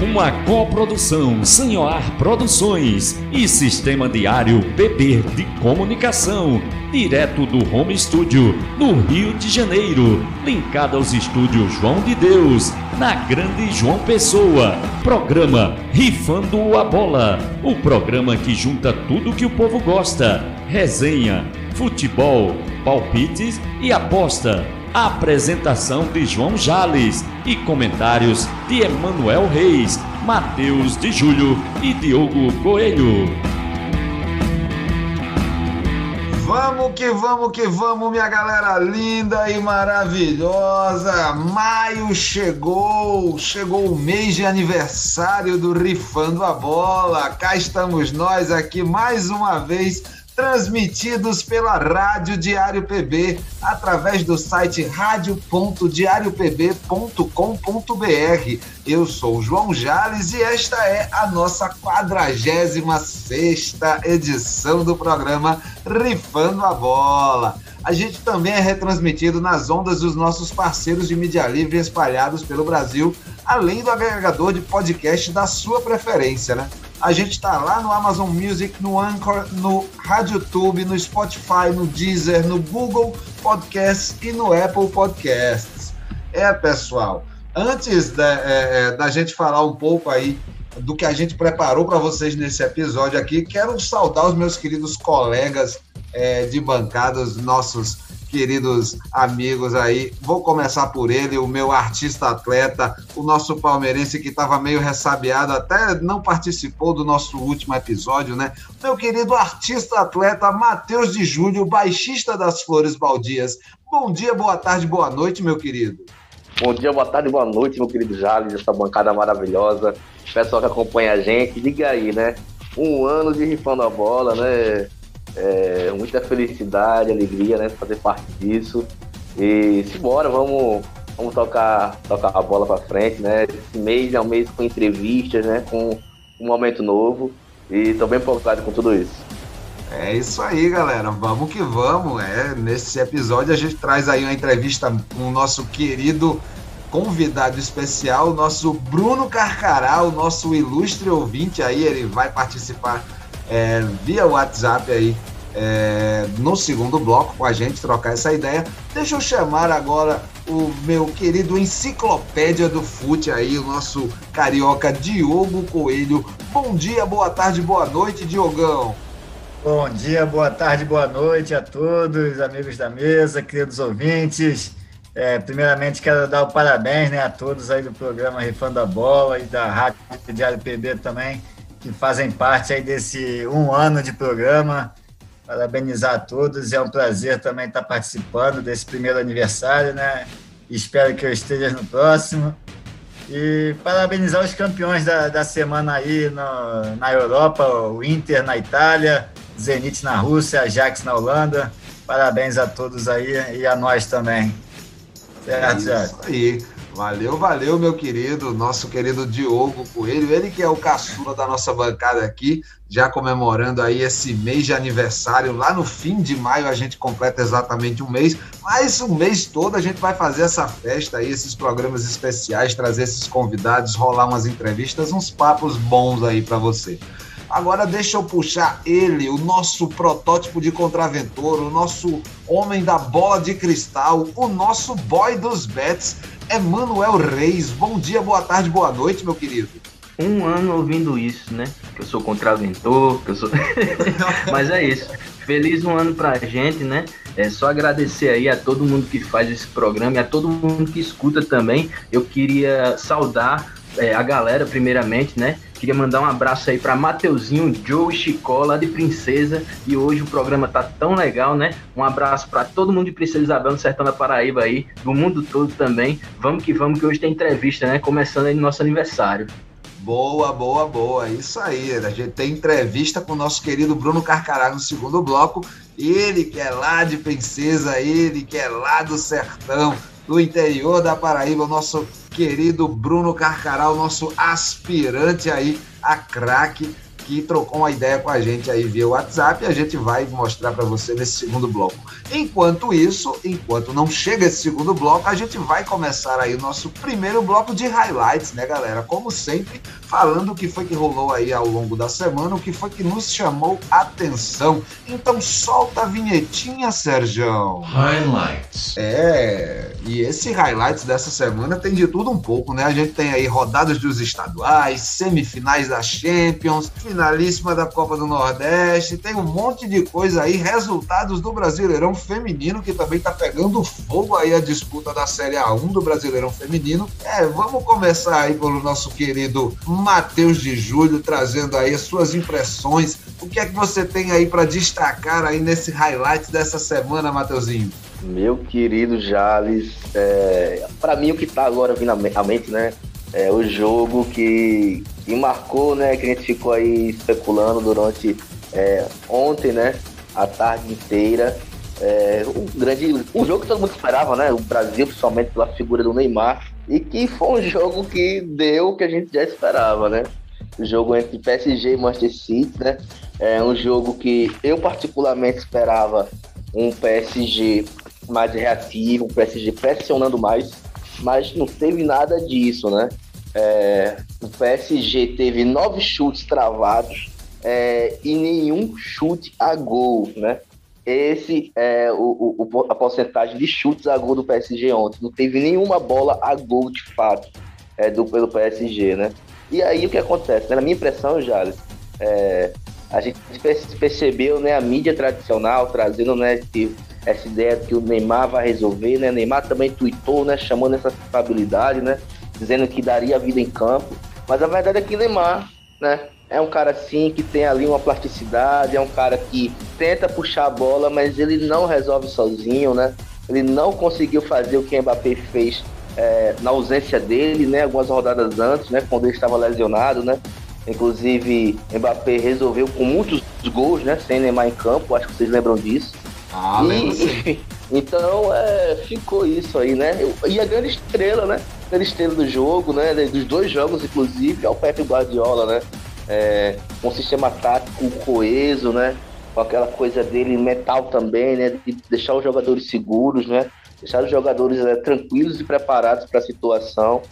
Uma coprodução Sanhoar Produções e Sistema Diário PB de Comunicação, direto do Home Studio, no Rio de Janeiro, linkado aos estúdios João de Deus, na Grande João Pessoa. Programa Rifando a Bola, o programa que junta tudo que o povo gosta: resenha, futebol, palpites e aposta Apresentação de João Jales e comentários de Emanuel Reis, Matheus de Júlio e Diogo Coelho. Vamos que vamos que vamos, minha galera linda e maravilhosa. Maio chegou, chegou o mês de aniversário do Rifando a Bola. Cá estamos nós aqui mais uma vez transmitidos pela Rádio Diário PB através do site radio.diariopb.com.br. Eu sou João Jales e esta é a nossa 46 edição do programa Rifando a Bola. A gente também é retransmitido nas ondas dos nossos parceiros de mídia livre espalhados pelo Brasil, além do agregador de podcast da sua preferência, né? A gente está lá no Amazon Music, no Anchor, no RadioTube, no Spotify, no Deezer, no Google Podcasts e no Apple Podcasts. É, pessoal, antes da, é, é, da gente falar um pouco aí do que a gente preparou para vocês nesse episódio aqui, quero saudar os meus queridos colegas é, de bancadas, nossos queridos amigos aí. Vou começar por ele, o meu artista atleta, o nosso palmeirense que estava meio ressabiado, até não participou do nosso último episódio, né? Meu querido artista atleta Matheus de Júlio, baixista das Flores Baldias. Bom dia, boa tarde, boa noite, meu querido. Bom dia, boa tarde, boa noite, meu querido Jales, essa bancada maravilhosa. Pessoal que acompanha a gente, diga aí, né? Um ano de rifando a bola, né? É, muita felicidade, alegria, né? Fazer parte disso. E simbora, vamos, vamos tocar, tocar a bola para frente, né? Esse mês é um mês com entrevistas, né? Com um momento novo. E tô bem empolgado com tudo isso. É isso aí, galera. Vamos que vamos. É, nesse episódio a gente traz aí uma entrevista com o nosso querido convidado especial, o nosso Bruno Carcará, o nosso ilustre ouvinte aí. Ele vai participar é, via WhatsApp aí é, no segundo bloco com a gente, trocar essa ideia. Deixa eu chamar agora o meu querido enciclopédia do fute aí, o nosso carioca Diogo Coelho. Bom dia, boa tarde, boa noite, Diogão. Bom dia, boa tarde, boa noite a todos, amigos da mesa, queridos ouvintes. É, primeiramente, quero dar o parabéns né, a todos aí do programa Rifando a Bola e da Rádio Diário PB também que fazem parte aí desse um ano de programa. Parabenizar a todos, é um prazer também estar participando desse primeiro aniversário, né? Espero que eu esteja no próximo. E parabenizar os campeões da, da semana aí no, na Europa, o Inter na Itália, Zenit na Rússia, Ajax na Holanda. Parabéns a todos aí e a nós também. Certo, é isso aí. Valeu, valeu, meu querido, nosso querido Diogo Coelho, ele que é o caçula da nossa bancada aqui, já comemorando aí esse mês de aniversário. Lá no fim de maio a gente completa exatamente um mês, mas o mês todo a gente vai fazer essa festa aí, esses programas especiais, trazer esses convidados, rolar umas entrevistas, uns papos bons aí para você. Agora deixa eu puxar ele, o nosso protótipo de contraventor, o nosso homem da bola de cristal, o nosso boy dos bets, Emanuel Reis. Bom dia, boa tarde, boa noite, meu querido. Um ano ouvindo isso, né? Que eu sou contraventor, que eu sou. Mas é isso. Feliz um ano pra gente, né? É só agradecer aí a todo mundo que faz esse programa e a todo mundo que escuta também. Eu queria saudar é, a galera, primeiramente, né? Queria mandar um abraço aí para Mateuzinho, Joe Chicó, lá de Princesa. E hoje o programa tá tão legal, né? Um abraço para todo mundo de Princesa Isabel, no Sertão da Paraíba aí, do mundo todo também. Vamos que vamos, que hoje tem entrevista, né? Começando aí no nosso aniversário. Boa, boa, boa. Isso aí. A gente tem entrevista com o nosso querido Bruno Carcará no segundo bloco. Ele que é lá de Princesa, ele que é lá do Sertão, do interior da Paraíba, o nosso querido Bruno Carcará, o nosso aspirante aí a craque, aqui, trocou uma ideia com a gente aí via WhatsApp e a gente vai mostrar para você nesse segundo bloco. Enquanto isso, enquanto não chega esse segundo bloco, a gente vai começar aí o nosso primeiro bloco de highlights, né, galera? Como sempre, falando o que foi que rolou aí ao longo da semana, o que foi que nos chamou atenção. Então solta a vinhetinha, Sérgio. Highlights. É, e esse highlights dessa semana tem de tudo um pouco, né? A gente tem aí rodadas dos estaduais, semifinais da Champions, finalíssima da Copa do Nordeste, tem um monte de coisa aí, resultados do Brasileirão Feminino, que também tá pegando fogo aí a disputa da Série A1 do Brasileirão Feminino. É, vamos começar aí pelo nosso querido Matheus de Júlio, trazendo aí as suas impressões. O que é que você tem aí para destacar aí nesse highlight dessa semana, Mateuzinho? Meu querido Jales, é, para mim o que tá agora vindo à mente, né? É o jogo que, que marcou, né? Que a gente ficou aí especulando durante é, ontem, né? A tarde inteira. É, um grande. Um jogo que todo mundo esperava, né? O Brasil, principalmente pela figura do Neymar. E que foi um jogo que deu o que a gente já esperava, né? O jogo entre PSG e Manchester City, né? É um jogo que eu particularmente esperava um PSG mais reativo, um PSG pressionando mais, mas não teve nada disso, né? É, o PSG teve nove chutes travados é, e nenhum chute a gol, né? Esse é o, o, a porcentagem de chutes a gol do PSG ontem. Não teve nenhuma bola a gol de fato é, do, pelo PSG, né? E aí o que acontece? Né? Na minha impressão, Jales, é, a gente percebeu né, a mídia tradicional trazendo né, esse, essa ideia que o Neymar vai resolver, né? Neymar também tweetou, né, chamando essa estabilidade, né? Dizendo que daria vida em campo. Mas a verdade é que Neymar, né? É um cara assim que tem ali uma plasticidade, é um cara que tenta puxar a bola, mas ele não resolve sozinho, né? Ele não conseguiu fazer o que o Mbappé fez é, na ausência dele, né? Algumas rodadas antes, né? Quando ele estava lesionado, né? Inclusive, Mbappé resolveu com muitos gols, né? Sem Neymar em campo, acho que vocês lembram disso. Ah, e, Então, é, ficou isso aí, né? E a grande estrela, né? A grande estrela do jogo, né? Dos dois jogos, inclusive, é o Pepe Guardiola, né? É, um sistema tático coeso, né? Com aquela coisa dele metal também, né? De deixar os jogadores seguros, né? Deixar os jogadores é, tranquilos e preparados para a situação.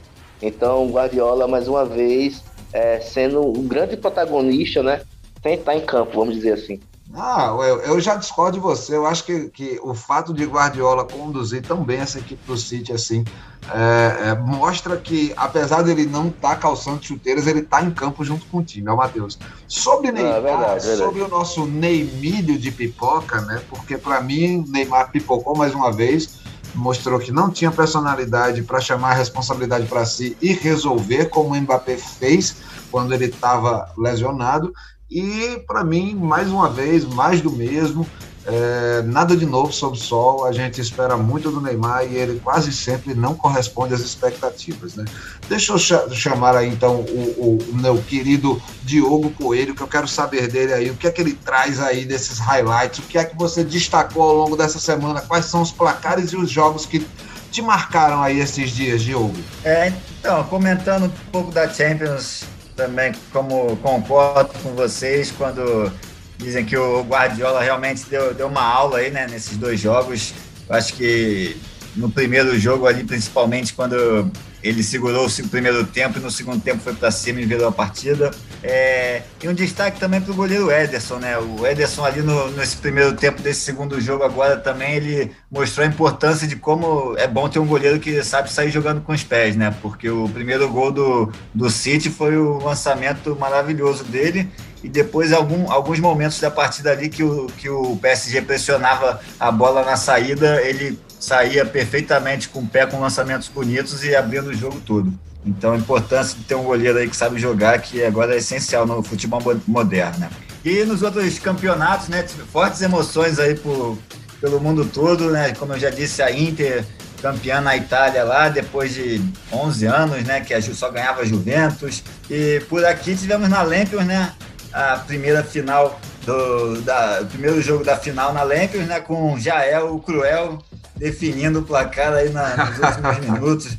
Então, Guardiola, mais uma vez, é, sendo um grande protagonista, né? Sem estar em campo, vamos dizer assim. Ah, eu, eu já discordo de você. Eu acho que, que o fato de Guardiola conduzir tão bem essa equipe do City assim é, é, mostra que, apesar dele não estar tá calçando chuteiras, ele está em campo junto com o time, é o Matheus. Sobre Neymar, ah, verdade, verdade. sobre o nosso Neymílio de pipoca, né? Porque para mim, Neymar pipocou mais uma vez, mostrou que não tinha personalidade para chamar a responsabilidade para si e resolver, como o Mbappé fez quando ele estava lesionado. E, para mim, mais uma vez, mais do mesmo. É, nada de novo sob o sol, a gente espera muito do Neymar e ele quase sempre não corresponde às expectativas. Né? Deixa eu chamar aí então o, o, meu querido Diogo Coelho, que eu quero saber dele aí, o que é que ele traz aí desses highlights, o que é que você destacou ao longo dessa semana, quais são os placares e os jogos que te marcaram aí esses dias, Diogo? É, então, comentando um pouco da Champions também como concordo com vocês quando dizem que o Guardiola realmente deu, deu uma aula aí, né, nesses dois jogos. Eu acho que no primeiro jogo ali, principalmente quando ele segurou o primeiro tempo e no segundo tempo foi para cima e virou a partida. É, e um destaque também para o goleiro Ederson, né? O Ederson ali no, nesse primeiro tempo desse segundo jogo agora também ele mostrou a importância de como é bom ter um goleiro que sabe sair jogando com os pés, né? Porque o primeiro gol do, do City foi o lançamento maravilhoso dele e depois algum, alguns momentos da partida ali que o, que o PSG pressionava a bola na saída, ele saía perfeitamente com o pé com lançamentos bonitos e abrindo o jogo todo. Então a importância de ter um goleiro aí que sabe jogar, que agora é essencial no futebol moderno. Né? E nos outros campeonatos, né, fortes emoções aí por, pelo mundo todo, né? Como eu já disse, a Inter campeã na Itália lá, depois de 11 anos, né, que a Ju só ganhava Juventus. E por aqui tivemos na Lampions, né, a primeira final do da, o primeiro jogo da final na Lampions, né, com Jael o Cruel definindo o placar aí na, nos últimos minutos,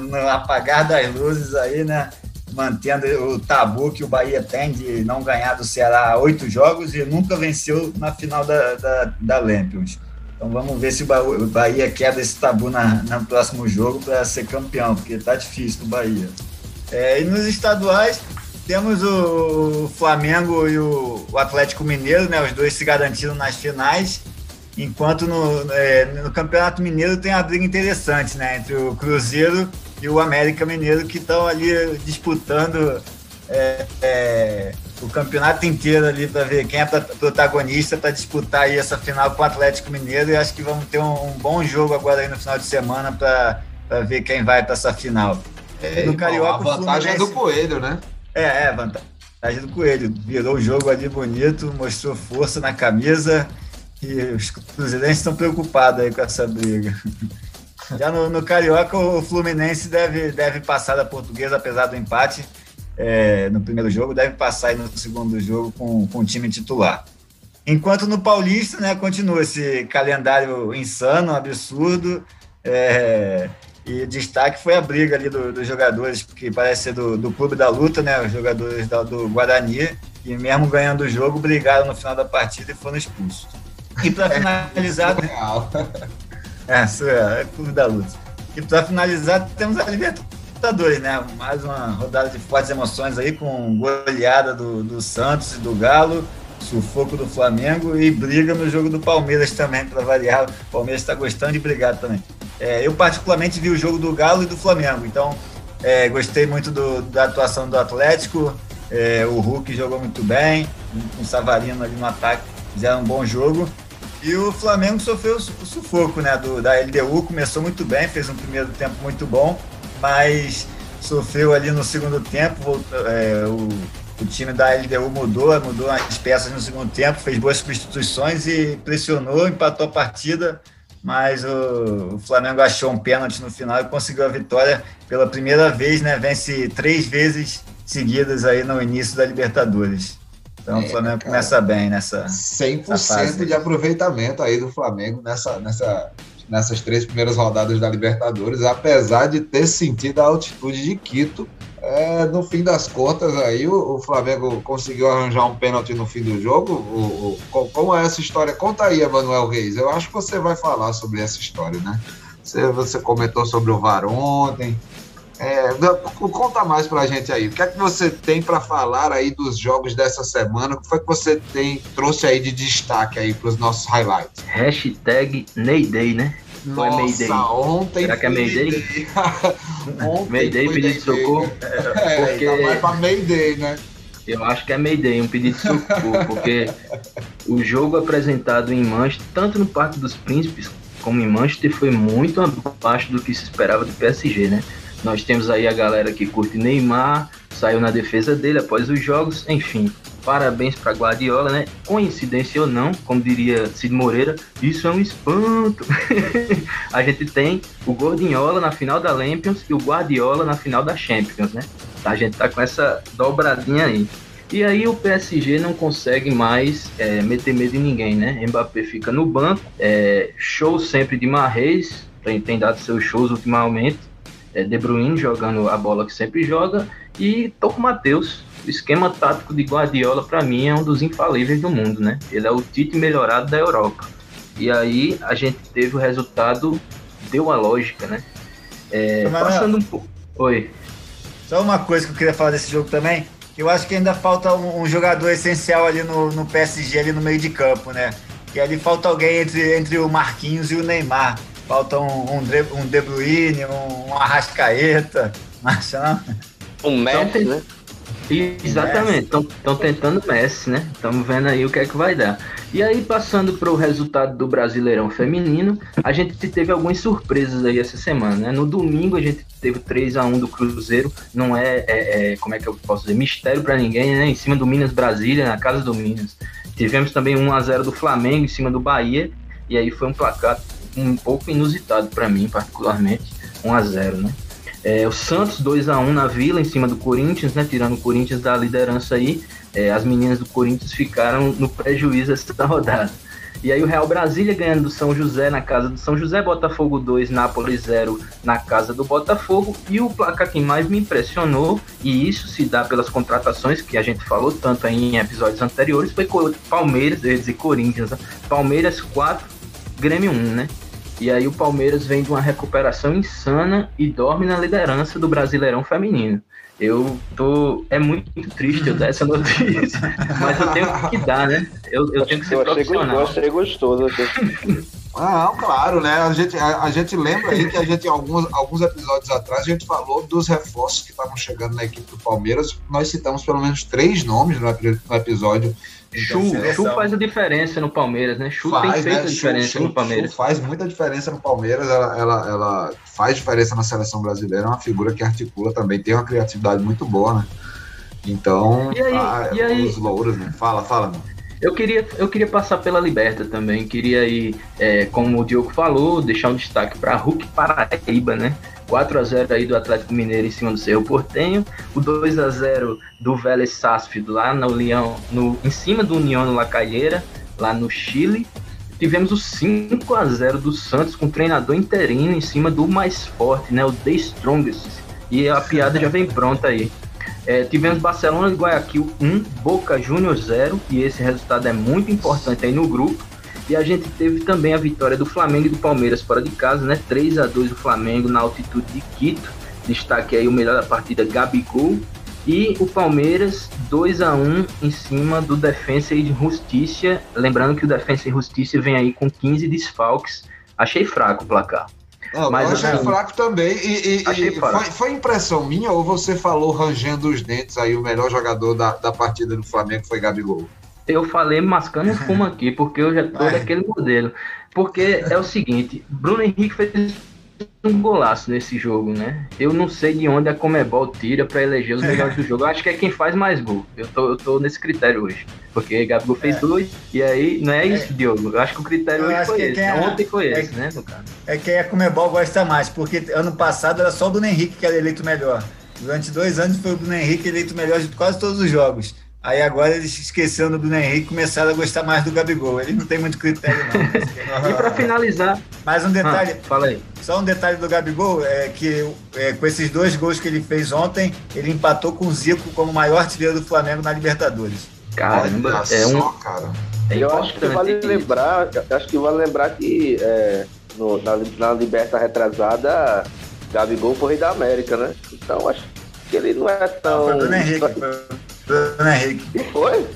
no apagar das luzes aí, né? mantendo o tabu que o Bahia tem de não ganhar do Ceará oito jogos e nunca venceu na final da, da, da Lampions. Então vamos ver se o Bahia quebra esse tabu na, no próximo jogo para ser campeão, porque tá difícil o Bahia. É, e nos estaduais, temos o Flamengo e o, Atlético Mineiro, né? Os dois se garantiram nas finais. Enquanto no, é, no Campeonato Mineiro tem a briga interessante, né? Entre o Cruzeiro e o América Mineiro, que estão ali disputando é, é, o campeonato inteiro ali para ver quem é protagonista para disputar aí essa final com o Atlético Mineiro. E acho que vamos ter um, um bom jogo agora aí no final de semana para ver quem vai para essa final. É, no Carioca, a vantagem é do Coelho, né? É, é, vantagem do Coelho. Virou o jogo ali bonito, mostrou força na camisa e os cruzeirenses estão preocupados aí com essa briga. Já no, no, Carioca, o Fluminense deve, deve passar da portuguesa, apesar do empate é, no primeiro jogo, deve passar aí no segundo jogo com, com o time titular. Enquanto no Paulista, né, continua esse calendário insano, absurdo. É, e destaque foi a briga ali do, dos jogadores, que parece ser do, do Clube da Luta, né? Os jogadores da, do Guarani, e mesmo ganhando o jogo, brigaram no final da partida e foram expulsos. E para finalizar. É, surreal, é Clube da Luta. E para finalizar, temos a Libertadores, né? Mais uma rodada de fortes emoções aí, com goleada do, do Santos e do Galo sufoco do Flamengo e briga no jogo do Palmeiras também, para variar. O Palmeiras está gostando de brigar também. É, eu, particularmente, vi o jogo do Galo e do Flamengo, então é, gostei muito do, da atuação do Atlético. É, o Hulk jogou muito bem, com o Savarino ali no ataque, fizeram um bom jogo. E o Flamengo sofreu o sufoco né, do, da LDU, começou muito bem, fez um primeiro tempo muito bom, mas sofreu ali no segundo tempo. Voltou, é, o, o time da LDU mudou, mudou as peças no segundo tempo, fez boas substituições e pressionou, empatou a partida, mas o, o Flamengo achou um pênalti no final e conseguiu a vitória pela primeira vez, né? Vence três vezes seguidas aí no início da Libertadores. Então é, o Flamengo cara, começa bem nessa 100% nessa de aproveitamento aí do Flamengo nessa, nessa, nessas três primeiras rodadas da Libertadores, apesar de ter sentido a altitude de Quito é, no fim das contas, aí o, o, Flamengo conseguiu arranjar um pênalti no fim do jogo. O, o, como é essa história? Conta aí, Emanuel Reis. Eu acho que você vai falar sobre essa história, né? Você, você comentou sobre o VAR ontem. É, conta mais pra gente aí. O que é que você tem para falar aí dos jogos dessa semana? O que foi que você tem, trouxe aí de destaque aí pros nossos highlights? Hashtag Neyday, né? Foi Nossa, Mayday. ontem Será que é Mayday? ontem Mayday, pedido de socorro? É, porque... tá mais pra Mayday, né? Eu acho que é Mayday, um pedido de socorro, porque o jogo apresentado em Manchester, tanto no Parque dos Príncipes como em Manchester, foi muito abaixo do que se esperava do PSG, né? Nós temos aí a galera que curte Neymar, saiu na defesa dele após os jogos, enfim. Parabéns para Guardiola, né? Coincidência ou não, como diria Cid Moreira, isso é um espanto. a gente tem o Gordinhola na final da Champions e o Guardiola na final da Champions, né? A gente tá com essa dobradinha aí. E aí o PSG não consegue mais é, meter medo em ninguém, né? Mbappé fica no banco, é, show sempre de Marreis, tem, tem dado seus shows ultimamente. É, de Bruyne jogando a bola que sempre joga e Toco Matheus o esquema tático de Guardiola, para mim, é um dos infalíveis do mundo, né? Ele é o Tite melhorado da Europa. E aí a gente teve o resultado, deu a lógica, né? É, passando um pouco. Oi. Só uma coisa que eu queria falar desse jogo também. Eu acho que ainda falta um, um jogador essencial ali no, no, PSG, ali no meio de campo, né? E ali falta alguém entre, entre o Marquinhos e o Neymar. Falta um, um, De, um De Bruyne, um, um Arrascaeta, Marchão. Um Messi, então, né? Exatamente, estão tentando Messi, né? Estamos vendo aí o que é que vai dar. E aí, passando para o resultado do Brasileirão Feminino, a gente teve algumas surpresas aí essa semana, né? No domingo a gente teve 3 a 1 do Cruzeiro, não é, é, é como é que eu posso dizer, mistério para ninguém, né? Em cima do Minas Brasília, na casa do Minas. Tivemos também 1 a 0 do Flamengo em cima do Bahia, e aí foi um placar um pouco inusitado para mim, particularmente, 1 a 0 né? É, o Santos 2 a 1 na Vila, em cima do Corinthians, né? Tirando o Corinthians da liderança aí. É, as meninas do Corinthians ficaram no prejuízo essa rodada. E aí o Real Brasília ganhando do São José na casa do São José, Botafogo 2, Nápoles 0 na casa do Botafogo. E o placar que mais me impressionou, e isso se dá pelas contratações que a gente falou tanto em episódios anteriores, foi Palmeiras, eu ia dizer Corinthians, né? Palmeiras 4, Grêmio 1, né? E aí o Palmeiras vem de uma recuperação insana e dorme na liderança do Brasileirão Feminino. Eu tô. É muito triste eu dar essa notícia, mas eu tenho que dar, né? Eu, eu tenho que ser eu profissional. eu achei gostoso. Ah, claro, né? A gente, a, a, gente lembra aí que a gente, alguns, alguns episódios atrás, a gente falou dos reforços que estavam chegando na equipe do Palmeiras. Nós citamos pelo menos três nomes no, no episódio Chu, Chu faz a diferença no Palmeiras, né? Chu faz, tem feito né? a diferença Chu, no Palmeiras. Chu faz muita diferença no Palmeiras, ela, ela, ela, faz diferença na seleção brasileira, é uma figura que articula também, tem uma criatividade muito boa, né? Então, e aí, a, e aí, os louros, né? Fala, fala, mano. Eu queria, eu queria passar pela Liberta também. Queria ir, é, como o Diogo falou, deixar um destaque para Hulk Paraíba, né? 4 a 0 aí do Atlético Mineiro em cima do Cerro Portenho, o 2 a 0 do Vélez Sarsfield lá no Leão, no, em cima do União no Lacalheira, lá no Chile. Tivemos o 5 a 0 do Santos com o treinador interino em cima do mais forte, né, o The Strongest. E a piada já vem pronta aí. É, tivemos Barcelona de Guayaquil 1, Boca Juniors 0, e esse resultado é muito importante aí no grupo. E a gente teve também a vitória do Flamengo e do Palmeiras fora de casa, né? 3 a 2 do Flamengo na altitude de Quito. Destaque aí o melhor da partida, Gabigol. E o Palmeiras 2 a 1 em cima do Defensa e Justiça. Lembrando que o Defensa e Justiça vem aí com 15 desfalques. Achei fraco o placar. Não, Mas, eu achei assim, fraco também. E, e, e foi, foi, impressão minha ou você falou rangendo os dentes aí, o melhor jogador da, da partida do Flamengo foi Gabigol? Eu falei mascando fumo aqui, porque eu já tô daquele modelo. Porque é o seguinte, Bruno Henrique fez um golaço nesse jogo, né? Eu não sei de onde a Comebol tira para eleger os melhores do jogo. Eu acho que é quem faz mais gol. Eu tô, eu tô nesse critério hoje. Porque Gabigol fez é. dois, e aí não é isso, é. Diogo. Eu acho que o critério eu hoje foi esse. É, Ontem foi é, esse, né, no caso. É quem a Comebol gosta mais, porque ano passado era só o Bruno Henrique que era eleito melhor. Durante dois anos foi o Bruno Henrique eleito melhor de quase todos os jogos. Aí agora eles esqueceram do Bruno Henrique e começaram a gostar mais do Gabigol. Ele não tem muito critério, não. e para finalizar. Mais um detalhe. Ah, fala aí. Só um detalhe do Gabigol é que é, com esses dois gols que ele fez ontem, ele empatou com o Zico como maior artilheiro do Flamengo na Libertadores. Caramba, é um. cara. É eu acho que vale lembrar, acho que vale lembrar que é, no, na, na Liberta retrasada, Gabigol foi rei da América, né? Então acho que ele não é tão. Não, foi Bruno Henrique. Foi... Bruno Henrique. Foi?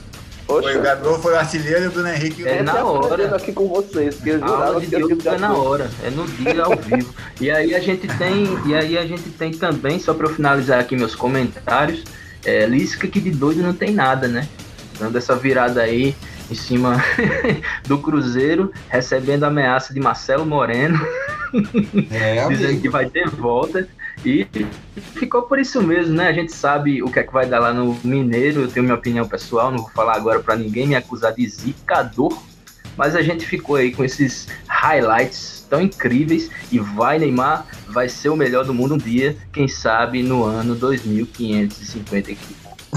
Poxa. Foi, o Gabigol foi o artilheiro e o Bruno Henrique... É na hora. aqui com vocês, porque eu que Deus é na hora, é no dia, ao vivo. E aí a gente tem, e aí a gente tem também, só para eu finalizar aqui meus comentários, é, Lisca que de doido não tem nada, né? Dando essa virada aí em cima do Cruzeiro, recebendo a ameaça de Marcelo Moreno, é, dizendo que vai ter volta. E ficou por isso mesmo, né? A gente sabe o que é que vai dar lá no Mineiro. Eu tenho minha opinião pessoal, não vou falar agora para ninguém me acusar de zicador. Mas a gente ficou aí com esses highlights tão incríveis e vai Neymar, vai ser o melhor do mundo um dia, quem sabe no ano 2555.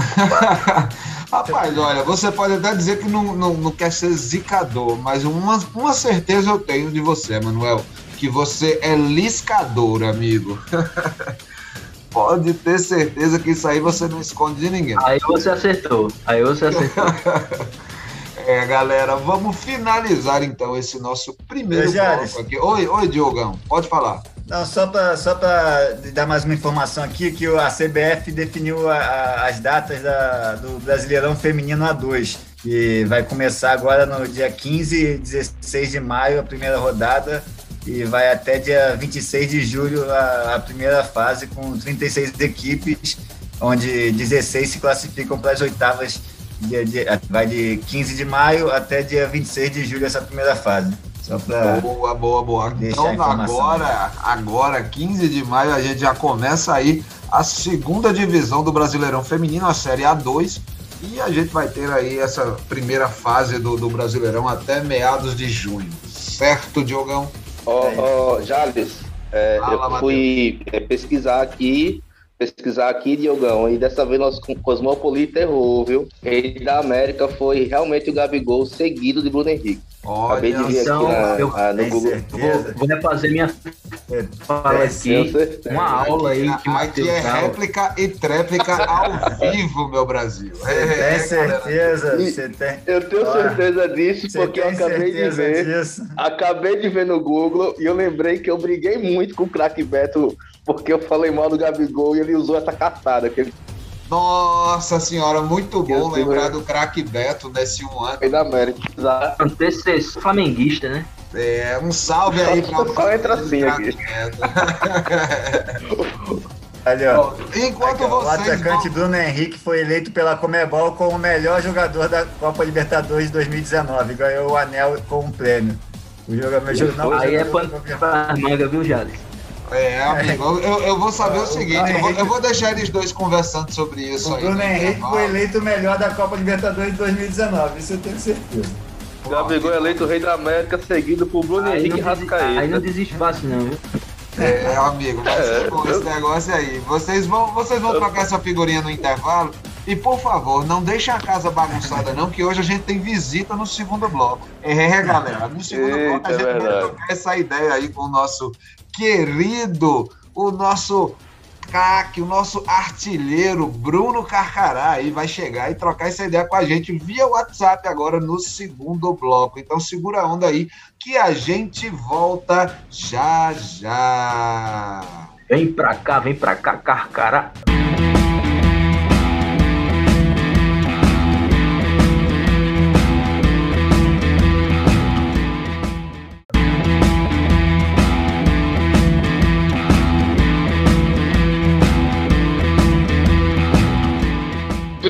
Rapaz, olha, você pode até dizer que não, não, não quer ser zicador, mas uma, uma certeza eu tenho de você, Manuel que você é liscador, amigo. Pode ter certeza que isso aí você não esconde de ninguém. Aí você acertou. Aí você acertou. é, galera, vamos finalizar então esse nosso primeiro bloco aqui. Oi, oi, Diogão, pode falar. Não, só para só dar mais uma informação aqui, que a CBF definiu a, a, as datas da, do Brasileirão Feminino A2, que vai começar agora no dia 15 e 16 de maio, a primeira rodada, e vai até dia 26 de julho a, a primeira fase com 36 equipes, onde 16 se classificam para as oitavas, de, de, vai de 15 de maio até dia 26 de julho essa primeira fase. Só pra boa, boa, boa. Então agora, agora, 15 de maio, a gente já começa aí a segunda divisão do Brasileirão Feminino, a Série A2, e a gente vai ter aí essa primeira fase do, do Brasileirão até meados de junho. Certo, Diogão? Ó, oh, oh, Jales, é, eu fui é, pesquisar aqui pesquisar aqui, Diogão, e dessa vez nosso Cosmopolita errou, viu? Rei da América foi realmente o Gabigol, seguido de Bruno Henrique. Olha, Acabei de ver aqui na, eu, na, no Google. Vou, vou refazer minha fala aqui. Uma aula aí que Aqui é réplica e tréplica ao vivo, meu Brasil. Você é, tem é, certeza? Você tem... Eu tenho certeza disso, porque eu acabei de ver. Disso? Acabei de ver no Google e eu lembrei que eu briguei muito com o craque Beto porque eu falei mal do Gabigol e ele usou essa caçada que ele nossa senhora, muito bom lembrar do craque Beto nesse um ano. da América. Antecessor flamenguista, né? É, um salve aí pra Só entra assim aqui. Ali, ó. Enquanto aqui, ó, vocês. O atacante vão... Bruno Henrique foi eleito pela Comebol como o melhor jogador da Copa Libertadores 2019. Ganhou o anel com um prêmio. O jogador, não, aí é pano pra manga, viu, Jales? É, amigo, eu, eu vou saber o, o seguinte, eu vou, eu vou, deixar eles dois conversando sobre isso o aí. O Bruno Henrique foi eleito o melhor da Copa Libertadores de 2019, isso eu tenho certeza. Gabigol é eleito o rei da América, seguido por Bruno aí Henrique Rascaeta. Aí não desiste fácil não, viu? É, amigo, vai ser é, bom esse negócio aí. Vocês vão, vocês vão trocar essa figurinha no intervalo. E por favor, não deixem a casa bagunçada, não, que hoje a gente tem visita no segundo bloco. É, galera, no segundo Eita, bloco a gente é vai trocar essa ideia aí com o nosso querido, o nosso craque, o nosso artilheiro Bruno Carcará aí vai chegar e trocar essa ideia com a gente via WhatsApp agora no segundo bloco. Então segura a onda aí que a gente volta já já. Vem pra cá, vem pra cá, Carcará.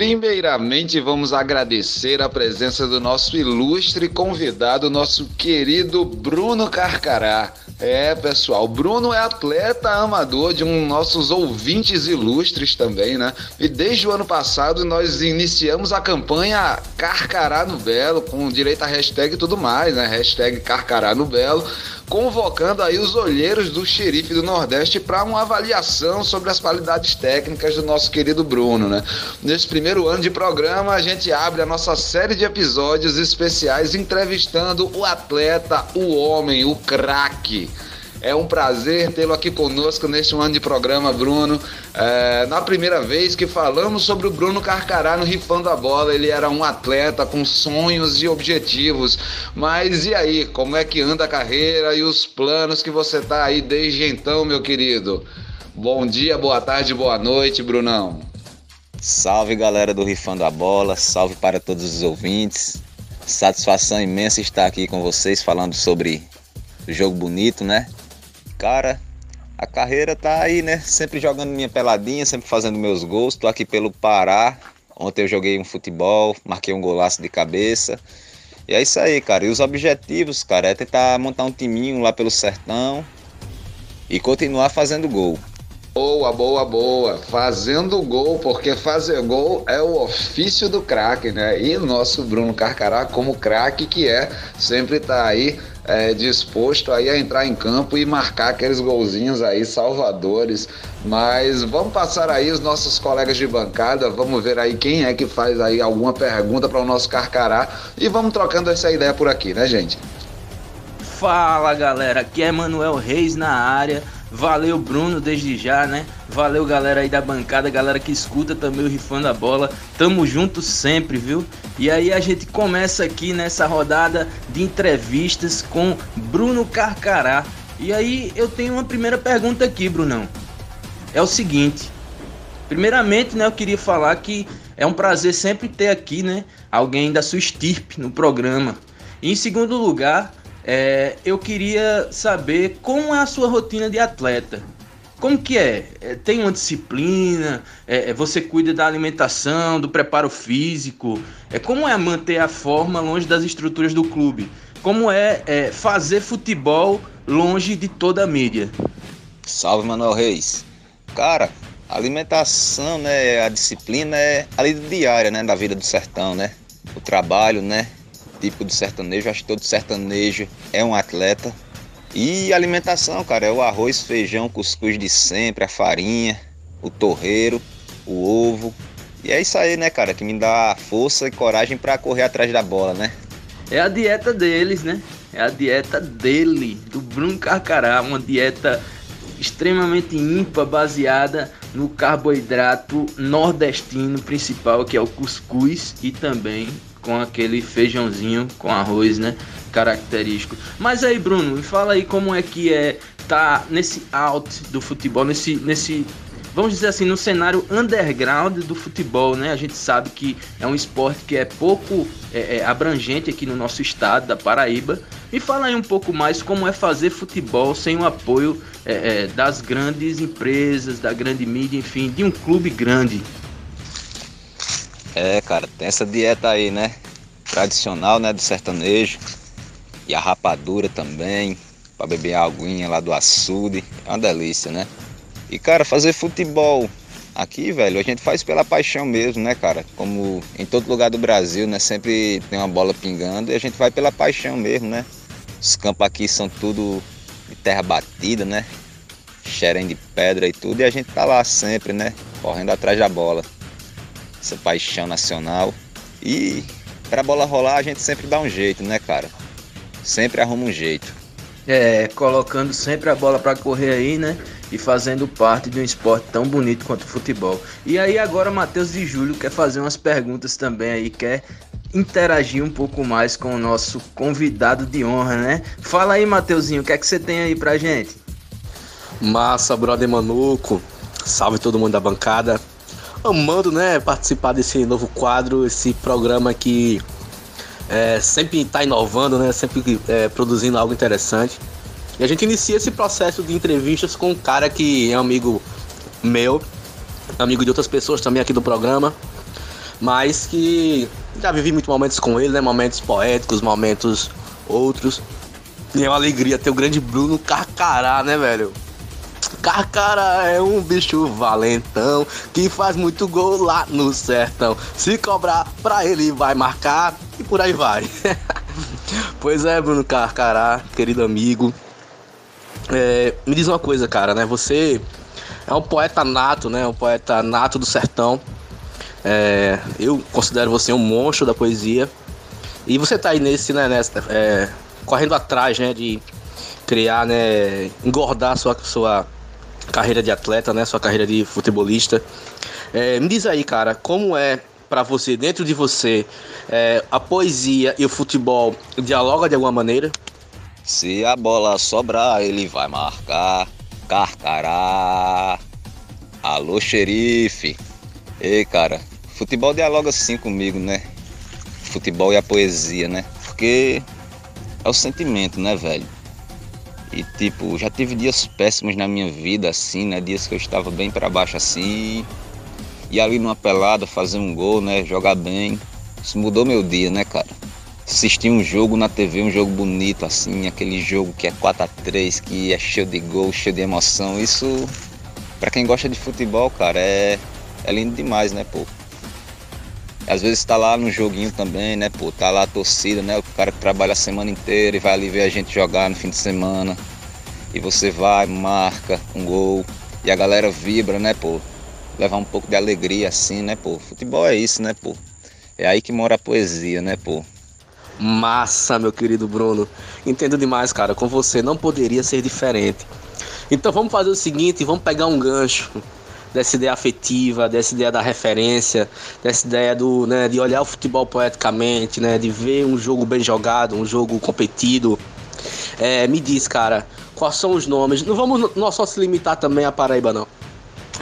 Primeiramente, vamos agradecer a presença do nosso ilustre convidado, nosso querido Bruno Carcará. É, pessoal, Bruno é atleta amador de um nossos ouvintes ilustres também, né? E desde o ano passado nós iniciamos a campanha Carcará no Belo, com direito a hashtag e tudo mais, né? Hashtag Carcará no Belo convocando aí os olheiros do xerife do Nordeste para uma avaliação sobre as qualidades técnicas do nosso querido Bruno, né? Nesse primeiro ano de programa, a gente abre a nossa série de episódios especiais entrevistando o atleta, o homem, o craque é um prazer tê-lo aqui conosco neste ano de programa, Bruno. É, na primeira vez que falamos sobre o Bruno Carcará no Rifando a Bola, ele era um atleta com sonhos e objetivos. Mas e aí, como é que anda a carreira e os planos que você tá aí desde então, meu querido? Bom dia, boa tarde, boa noite, Brunão. Salve galera do Rifando a Bola, salve para todos os ouvintes. Satisfação imensa estar aqui com vocês falando sobre o jogo bonito, né? Cara, a carreira tá aí, né? Sempre jogando minha peladinha, sempre fazendo meus gols. Tô aqui pelo Pará. Ontem eu joguei um futebol, marquei um golaço de cabeça. E é isso aí, cara. E os objetivos, cara, é tentar montar um timinho lá pelo sertão e continuar fazendo gol. Boa, boa, boa. Fazendo gol, porque fazer gol é o ofício do craque, né? E nosso Bruno Carcará, como craque que é, sempre tá aí é, disposto aí a entrar em campo e marcar aqueles golzinhos aí salvadores. Mas vamos passar aí os nossos colegas de bancada, vamos ver aí quem é que faz aí alguma pergunta para o nosso Carcará e vamos trocando essa ideia por aqui, né, gente? Fala galera, aqui é Manuel Reis na área. Valeu, Bruno, desde já, né? Valeu, galera aí da bancada, galera que escuta também o Rifando a Bola. Tamo junto sempre, viu? E aí a gente começa aqui nessa rodada de entrevistas com Bruno Carcará. E aí eu tenho uma primeira pergunta aqui, Brunão. É o seguinte. Primeiramente, né, eu queria falar que é um prazer sempre ter aqui, né, alguém da sua estirpe no programa. E em segundo lugar, é, eu queria saber como é a sua rotina de atleta. Como que é? é tem uma disciplina? É, é, você cuida da alimentação, do preparo físico? É, como é manter a forma longe das estruturas do clube? Como é, é fazer futebol longe de toda a mídia? Salve, Manuel Reis. Cara, a alimentação, né, a disciplina é ali diária, né, da vida do sertão, né? O trabalho, né? Tipo de sertanejo. Acho que todo sertanejo é um atleta. E alimentação, cara, é o arroz, feijão, cuscuz de sempre, a farinha. o torreiro, o ovo. E é isso aí, né, cara, que me dá força e coragem para correr atrás da bola, né? É a dieta deles, né? É a dieta dele, do Bruno Carcará, uma dieta extremamente ímpar, baseada no carboidrato nordestino principal, que é o cuscuz, e também com aquele feijãozinho com arroz, né? Característico. Mas aí, Bruno, me fala aí como é que é tá nesse out do futebol, nesse, nesse vamos dizer assim, no cenário underground do futebol, né? A gente sabe que é um esporte que é pouco é, é, abrangente aqui no nosso estado, da Paraíba. Me fala aí um pouco mais como é fazer futebol sem o apoio é, é das grandes empresas, da grande mídia, enfim, de um clube grande. É, cara, tem essa dieta aí, né? Tradicional, né, do sertanejo. E a rapadura também, para beber a aguinha lá do açude. É uma delícia, né? E, cara, fazer futebol aqui, velho, a gente faz pela paixão mesmo, né, cara? Como em todo lugar do Brasil, né? Sempre tem uma bola pingando e a gente vai pela paixão mesmo, né? Os campos aqui são tudo de terra batida, né? Xerém de pedra e tudo, e a gente tá lá sempre, né? Correndo atrás da bola. Essa paixão nacional. E pra bola rolar a gente sempre dá um jeito, né, cara? Sempre arruma um jeito. É, colocando sempre a bola para correr aí, né? e fazendo parte de um esporte tão bonito quanto o futebol. E aí agora Matheus e Júlio quer fazer umas perguntas também aí, quer interagir um pouco mais com o nosso convidado de honra, né? Fala aí, Mateuzinho, o que é que você tem aí pra gente? Massa, brother Manuco. Salve todo mundo da bancada. Amando, né, participar desse novo quadro, esse programa que é, sempre está inovando, né, sempre é, produzindo algo interessante. E a gente inicia esse processo de entrevistas com um cara que é amigo meu, amigo de outras pessoas também aqui do programa, mas que já vivi muitos momentos com ele, né? Momentos poéticos, momentos outros. E é uma alegria ter o grande Bruno Carcará, né, velho? Carcará é um bicho valentão que faz muito gol lá no sertão. Se cobrar pra ele vai marcar e por aí vai. pois é, Bruno Carcará, querido amigo, é, me diz uma coisa, cara, né? Você é um poeta nato, né? Um poeta nato do sertão. É, eu considero você um monstro da poesia. E você tá aí nesse, né? Nessa, é, correndo atrás, né? De criar, né? Engordar sua, sua carreira de atleta, né? Sua carreira de futebolista. É, me diz aí, cara, como é para você, dentro de você, é, a poesia e o futebol dialogam de alguma maneira? Se a bola sobrar, ele vai marcar. Carcará. Alô, xerife. Ei, cara, futebol dialoga assim comigo, né? Futebol e a poesia, né? Porque é o sentimento, né, velho? E tipo, já tive dias péssimos na minha vida, assim, né? Dias que eu estava bem para baixo assim. E ali numa pelada, fazer um gol, né? Jogar bem. Isso mudou meu dia, né, cara? assistir um jogo na TV, um jogo bonito assim, aquele jogo que é 4 a 3 que é cheio de gol, cheio de emoção. Isso, para quem gosta de futebol, cara, é, é lindo demais, né, pô? Às vezes tá lá no joguinho também, né, pô? Tá lá a torcida, né? O cara que trabalha a semana inteira e vai ali ver a gente jogar no fim de semana. E você vai, marca um gol e a galera vibra, né, pô? Levar um pouco de alegria assim, né, pô? Futebol é isso, né, pô? É aí que mora a poesia, né, pô? Massa, meu querido Bruno. Entendo demais, cara. Com você não poderia ser diferente. Então vamos fazer o seguinte, vamos pegar um gancho dessa ideia afetiva, dessa ideia da referência, dessa ideia do, né, de olhar o futebol poeticamente, né, de ver um jogo bem jogado, um jogo competido. É, me diz, cara, quais são os nomes? Não vamos não só se limitar também a Paraíba, não.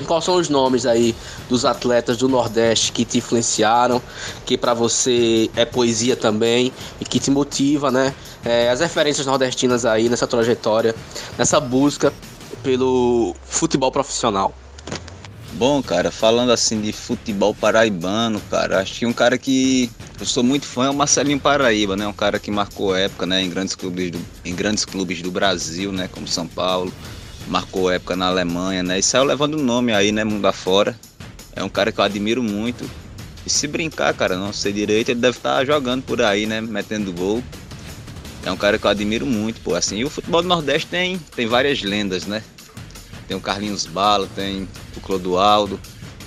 Quais são os nomes aí dos atletas do Nordeste que te influenciaram, que para você é poesia também e que te motiva, né? É, as referências nordestinas aí nessa trajetória, nessa busca pelo futebol profissional. Bom, cara, falando assim de futebol paraibano, cara, acho que um cara que eu sou muito fã é o Marcelinho Paraíba, né? Um cara que marcou época, né, em grandes clubes do, em grandes clubes do Brasil, né, como São Paulo, marcou época na Alemanha, né? E saiu levando o nome aí, né, mundo afora. É um cara que eu admiro muito. E se brincar, cara, não sei direito, ele deve estar jogando por aí, né, metendo gol. É um cara que eu admiro muito, pô. Assim, e o futebol do Nordeste tem, tem várias lendas, né? Tem o Carlinhos Bala, tem o Clodoaldo,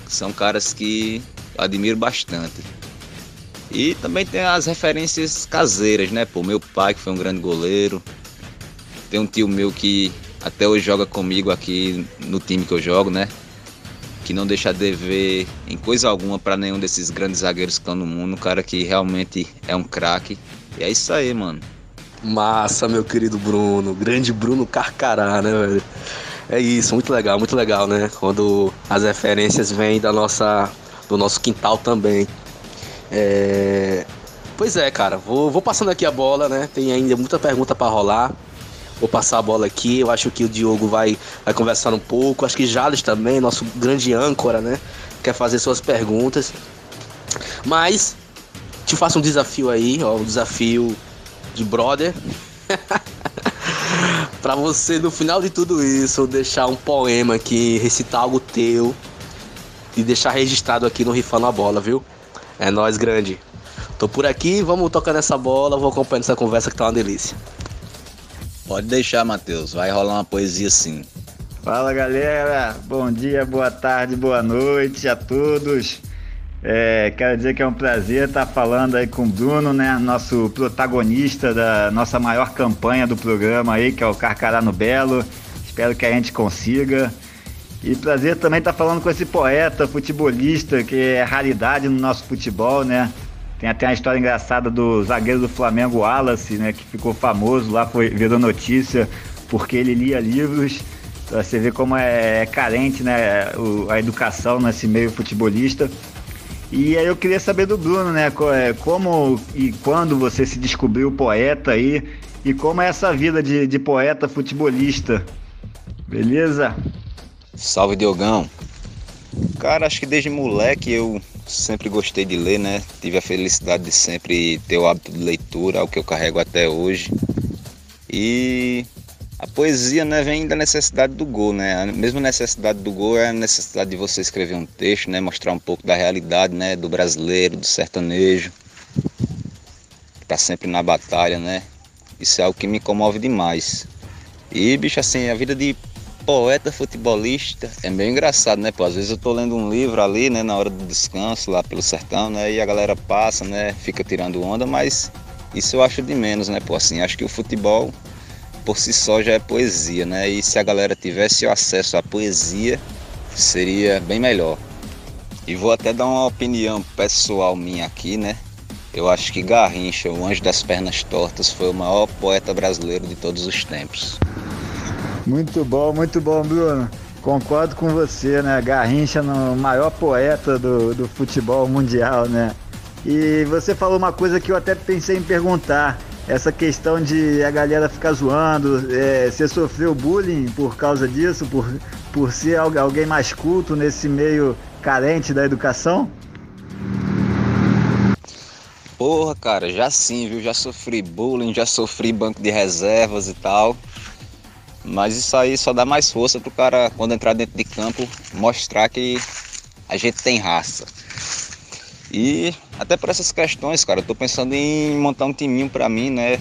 são caras que admiro bastante. E também tem as referências caseiras, né? Pô, meu pai que foi um grande goleiro. Tem um tio meu que até hoje joga comigo aqui no time que eu jogo, né? Que não deixa de ver em coisa alguma para nenhum desses grandes zagueiros que estão no mundo. Um cara que realmente é um craque. E é isso aí, mano. Massa, meu querido Bruno. Grande Bruno Carcará, né, velho? É isso, muito legal, muito legal, né? Quando as referências vêm da nossa, do nosso quintal também. É... Pois é, cara, vou, vou passando aqui a bola, né? Tem ainda muita pergunta para rolar. Vou passar a bola aqui. Eu acho que o Diogo vai, vai conversar um pouco. Acho que Jales também, nosso grande âncora, né? Quer fazer suas perguntas. Mas te faço um desafio aí, ó, um desafio de brother. para você no final de tudo isso deixar um poema aqui, recitar algo teu e deixar registrado aqui no Rifando a Bola, viu? É nós grande. Tô por aqui, vamos tocar nessa bola, vou acompanhando essa conversa que tá uma delícia. Pode deixar, Matheus, vai rolar uma poesia sim. Fala galera, bom dia, boa tarde, boa noite a todos. É, quero dizer que é um prazer estar falando aí com o Bruno, né? Nosso protagonista da nossa maior campanha do programa aí, que é o Carcará no Belo. Espero que a gente consiga. E prazer também estar falando com esse poeta, futebolista, que é raridade no nosso futebol, né? Tem até uma história engraçada do zagueiro do Flamengo, Wallace, né? Que ficou famoso lá, foi, virou notícia, porque ele lia livros. Você vê como é, é carente, né? A educação nesse meio futebolista. E aí eu queria saber do Bruno, né? É, como e quando você se descobriu poeta aí e como é essa vida de, de poeta futebolista. Beleza? Salve Diogão. Cara, acho que desde moleque eu sempre gostei de ler, né? Tive a felicidade de sempre ter o hábito de leitura, o que eu carrego até hoje. E a poesia né, vem da necessidade do gol, né? A mesma necessidade do gol é a necessidade de você escrever um texto, né? Mostrar um pouco da realidade, né? Do brasileiro, do sertanejo. Que tá sempre na batalha, né? Isso é algo que me comove demais. E, bicho, assim, a vida de poeta futebolista é meio engraçado, né? Pô, às vezes eu tô lendo um livro ali, né? Na hora do descanso, lá pelo sertão, né? E a galera passa, né? Fica tirando onda, mas isso eu acho de menos, né? Pô, assim, acho que o futebol por si só já é poesia, né? E se a galera tivesse acesso à poesia, seria bem melhor. E vou até dar uma opinião pessoal minha aqui, né? Eu acho que Garrincha, o anjo das pernas tortas, foi o maior poeta brasileiro de todos os tempos. Muito bom, muito bom, Bruno. Concordo com você, né? Garrincha no maior poeta do, do futebol mundial, né? E você falou uma coisa que eu até pensei em perguntar essa questão de a galera ficar zoando, é, você sofreu bullying por causa disso, por, por ser alguém mais culto nesse meio carente da educação? Porra, cara, já sim, viu? Já sofri bullying, já sofri banco de reservas e tal. Mas isso aí só dá mais força pro cara, quando entrar dentro de campo, mostrar que a gente tem raça. E até por essas questões, cara, eu tô pensando em montar um timinho pra mim, né?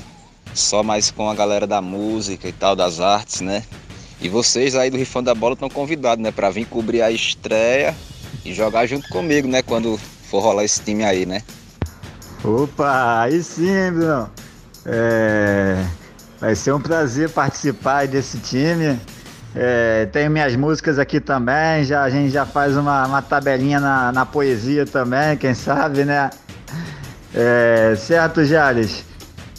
Só mais com a galera da música e tal, das artes, né? E vocês aí do Rifão da Bola estão convidados, né? Pra vir cobrir a estreia e jogar junto comigo, né? Quando for rolar esse time aí, né? Opa, aí sim, Bruno. É... Vai ser um prazer participar desse time. É, tenho minhas músicas aqui também, já, a gente já faz uma, uma tabelinha na, na poesia também, quem sabe, né? É, certo, Jales?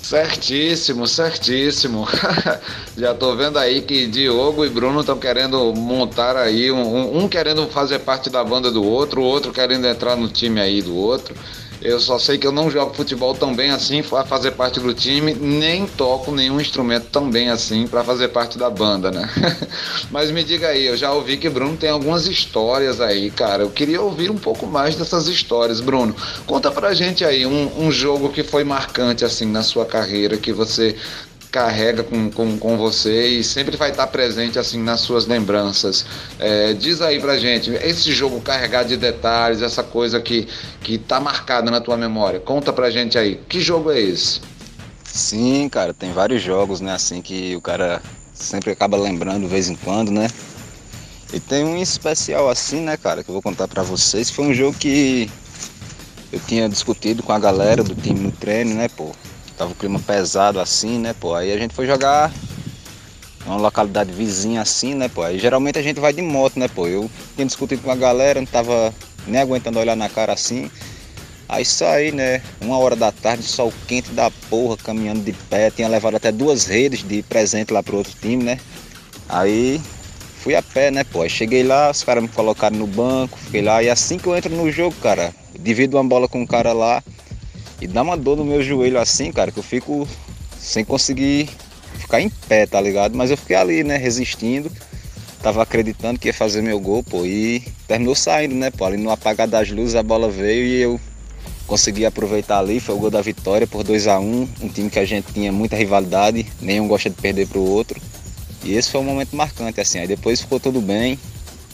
Certíssimo, certíssimo. Já tô vendo aí que Diogo e Bruno estão querendo montar aí, um, um, querendo fazer parte da banda do outro, o outro querendo entrar no time aí do outro. Eu só sei que eu não jogo futebol tão bem assim para fazer parte do time, nem toco nenhum instrumento tão bem assim para fazer parte da banda, né? Mas me diga aí, eu já ouvi que Bruno tem algumas histórias aí, cara. Eu queria ouvir um pouco mais dessas histórias, Bruno. Conta pra gente aí um, um jogo que foi marcante assim na sua carreira, que você carrega com, com, com você e sempre vai estar presente assim nas suas lembranças. É, diz aí pra gente, esse jogo carregado de detalhes, essa coisa que, que tá marcada na tua memória, conta pra gente aí, que jogo é esse? Sim, cara, tem vários jogos, né, assim, que o cara sempre acaba lembrando de vez em quando, né? E tem um especial assim, né, cara, que eu vou contar para vocês. Foi um jogo que eu tinha discutido com a galera do time no treino, né, pô. Tava o clima pesado assim, né, pô. Aí a gente foi jogar numa localidade vizinha assim, né, pô. Aí geralmente a gente vai de moto, né, pô. Eu tinha discutido com a galera, não tava nem aguentando olhar na cara assim. Aí saí, né, uma hora da tarde, sol quente da porra, caminhando de pé. Tinha levado até duas redes de presente lá pro outro time, né. Aí fui a pé, né, pô. Aí cheguei lá, os caras me colocaram no banco, fiquei lá. E assim que eu entro no jogo, cara, divido uma bola com um cara lá e dá uma dor no meu joelho assim, cara, que eu fico sem conseguir ficar em pé, tá ligado? Mas eu fiquei ali, né, resistindo. Tava acreditando que ia fazer meu gol, pô, e terminou saindo, né, pô. Ali no apagar das luzes a bola veio e eu consegui aproveitar ali. Foi o gol da vitória por 2 a 1 um, um time que a gente tinha muita rivalidade, nenhum gosta de perder pro outro. E esse foi um momento marcante, assim. Aí depois ficou tudo bem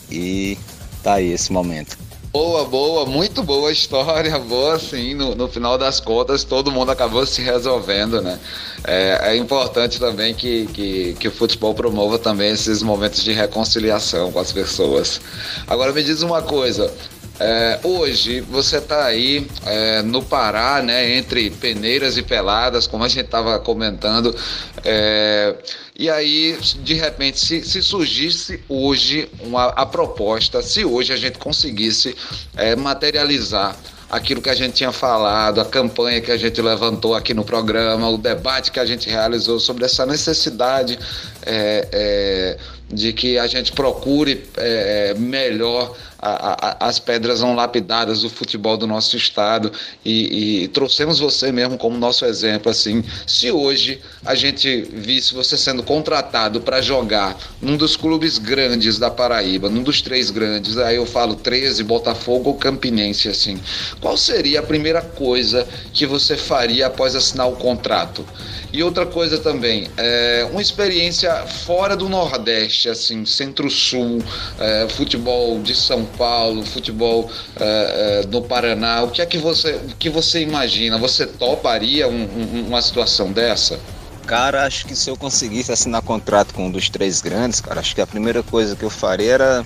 e tá aí esse momento. Boa, boa, muito boa história, boa assim, no, no final das contas todo mundo acabou se resolvendo, né? É, é importante também que, que, que, o futebol promova também esses momentos de reconciliação com as pessoas. Agora me diz uma coisa, é, hoje você está aí é, no Pará, né, entre peneiras e peladas, como a gente estava comentando, é, e aí de repente se, se surgisse hoje uma, a proposta, se hoje a gente conseguisse é, materializar aquilo que a gente tinha falado, a campanha que a gente levantou aqui no programa, o debate que a gente realizou sobre essa necessidade é, é, de que a gente procure é, melhor a, a, as pedras não lapidadas do futebol do nosso estado. E, e, trouxemos você mesmo como nosso exemplo assim. Se hoje a gente visse você sendo contratado para jogar num dos clubes grandes da Paraíba num dos três grandes aí eu falo 13 Botafogo ou Campinense assim qual seria a primeira coisa que você faria após assinar o contrato? E outra coisa também é uma experiência fora do Nordeste assim Centro-Sul é, futebol de São Paulo, futebol é, é, no Paraná, o que é que você, o que você imagina? Você toparia um, um, uma situação dessa? Cara, acho que se eu conseguisse assinar contrato com um dos três grandes, cara, acho que a primeira coisa que eu faria era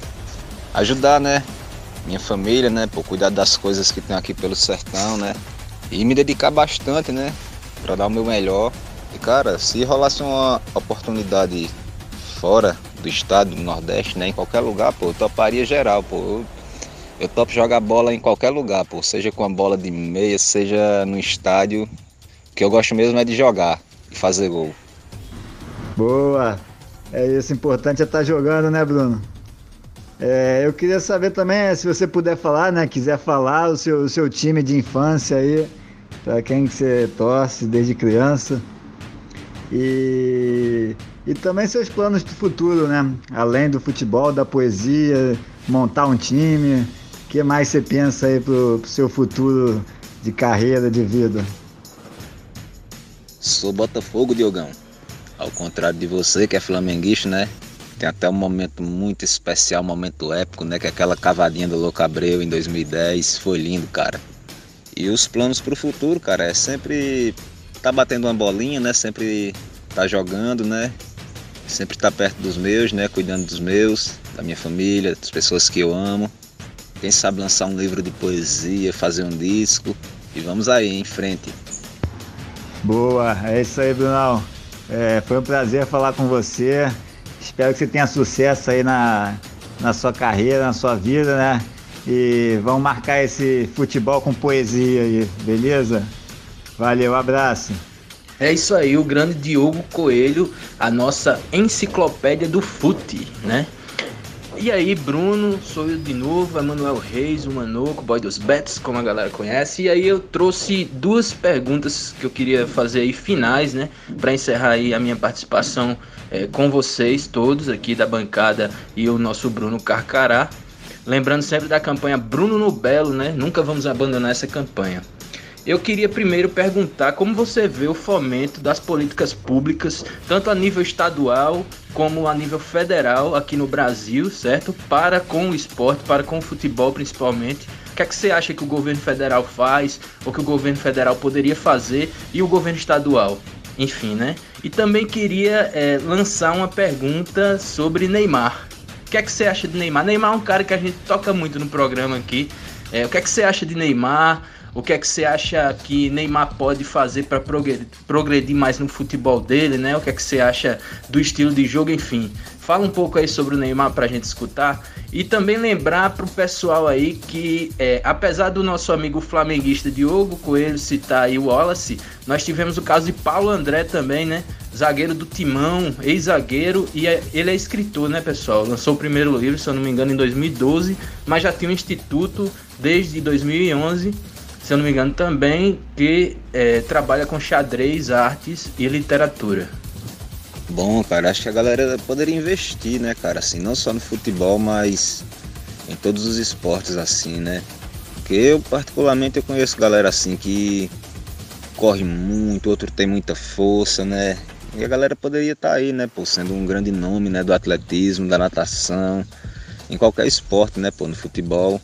ajudar, né? Minha família, né? Por cuidar das coisas que tem aqui pelo sertão, né? E me dedicar bastante, né? Pra dar o meu melhor. E, cara, se rolasse uma oportunidade fora do estado, do Nordeste, né? Em qualquer lugar, pô, eu toparia geral, pô. Eu, eu topo jogar bola em qualquer lugar, pô. Seja com a bola de meia, seja no estádio. O que eu gosto mesmo é de jogar e fazer gol. Boa! É isso, importante é estar tá jogando, né, Bruno? É, eu queria saber também, se você puder falar, né? Quiser falar o seu, o seu time de infância aí, para quem que você torce desde criança. E e também seus planos de futuro, né? Além do futebol, da poesia, montar um time. O que mais você pensa aí pro, pro seu futuro de carreira, de vida? Sou Botafogo, Diogão. Ao contrário de você, que é flamenguista, né? Tem até um momento muito especial, um momento épico, né? Que é aquela cavadinha do Louco Abreu em 2010. Foi lindo, cara. E os planos pro futuro, cara, é sempre tá batendo uma bolinha, né? Sempre tá jogando, né? Sempre estar perto dos meus, né? Cuidando dos meus, da minha família, das pessoas que eu amo. Quem sabe lançar um livro de poesia, fazer um disco. E vamos aí, em frente. Boa, é isso aí, Brunão. É, foi um prazer falar com você. Espero que você tenha sucesso aí na, na sua carreira, na sua vida, né? E vamos marcar esse futebol com poesia aí, beleza? Valeu, abraço. É isso aí, o grande Diogo Coelho, a nossa enciclopédia do fute, né? E aí, Bruno, sou eu de novo, Emanuel Reis, o Manoco, boy dos bets, como a galera conhece. E aí eu trouxe duas perguntas que eu queria fazer aí finais, né? Para encerrar aí a minha participação é, com vocês todos aqui da bancada e o nosso Bruno Carcará. Lembrando sempre da campanha Bruno no Belo, né? Nunca vamos abandonar essa campanha. Eu queria primeiro perguntar como você vê o fomento das políticas públicas, tanto a nível estadual como a nível federal aqui no Brasil, certo? Para com o esporte, para com o futebol principalmente. O que é que você acha que o governo federal faz, ou que o governo federal poderia fazer, e o governo estadual? Enfim, né? E também queria é, lançar uma pergunta sobre Neymar. que é que você acha de Neymar? Neymar é um cara que a gente toca muito no programa aqui. É, o que é que você acha de Neymar? O que é que você acha que Neymar pode fazer para progredir, mais no futebol dele, né? O que é que você acha do estilo de jogo, enfim. Fala um pouco aí sobre o Neymar para a gente escutar. E também lembrar para o pessoal aí que, é, apesar do nosso amigo flamenguista Diogo Coelho citar aí o Wallace, nós tivemos o caso de Paulo André também, né? Zagueiro do Timão, ex-zagueiro, e é, ele é escritor, né, pessoal? Lançou o primeiro livro, se eu não me engano, em 2012, mas já tinha um instituto desde 2011 se eu não me engano, também que é, trabalha com xadrez, artes e literatura. Bom, cara, acho que a galera poderia investir, né, cara, assim, não só no futebol, mas em todos os esportes, assim, né? Porque eu, particularmente, eu conheço galera assim que corre muito, outro tem muita força, né? E a galera poderia estar tá aí, né, pô, sendo um grande nome, né, do atletismo, da natação, em qualquer esporte, né, pô, no futebol.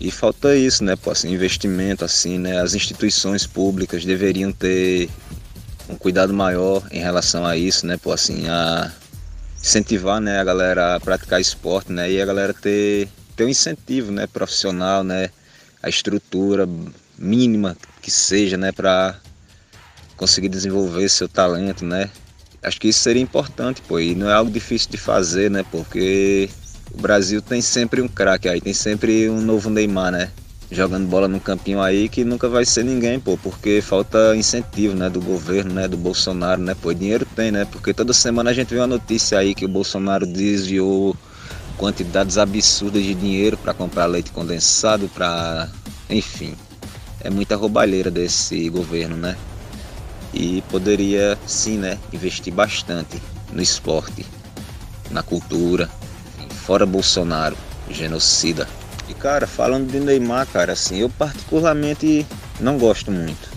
E falta isso, né, pô, assim, investimento, assim, né? As instituições públicas deveriam ter um cuidado maior em relação a isso, né, pô, assim, a incentivar, né, a galera a praticar esporte, né, e a galera ter, ter um incentivo, né, profissional, né, a estrutura mínima que seja, né, para conseguir desenvolver seu talento, né. Acho que isso seria importante, pô, e não é algo difícil de fazer, né, porque o Brasil tem sempre um craque aí, tem sempre um novo Neymar, né? Jogando bola no campinho aí que nunca vai ser ninguém, pô, porque falta incentivo, né, do governo, né, do Bolsonaro, né, pô, dinheiro tem, né? Porque toda semana a gente vê uma notícia aí que o Bolsonaro desviou quantidades absurdas de dinheiro para comprar leite condensado, para, enfim, é muita roubalheira desse governo, né? E poderia sim, né, investir bastante no esporte, na cultura, fora Bolsonaro, genocida. E cara, falando de Neymar, cara, assim, eu particularmente não gosto muito.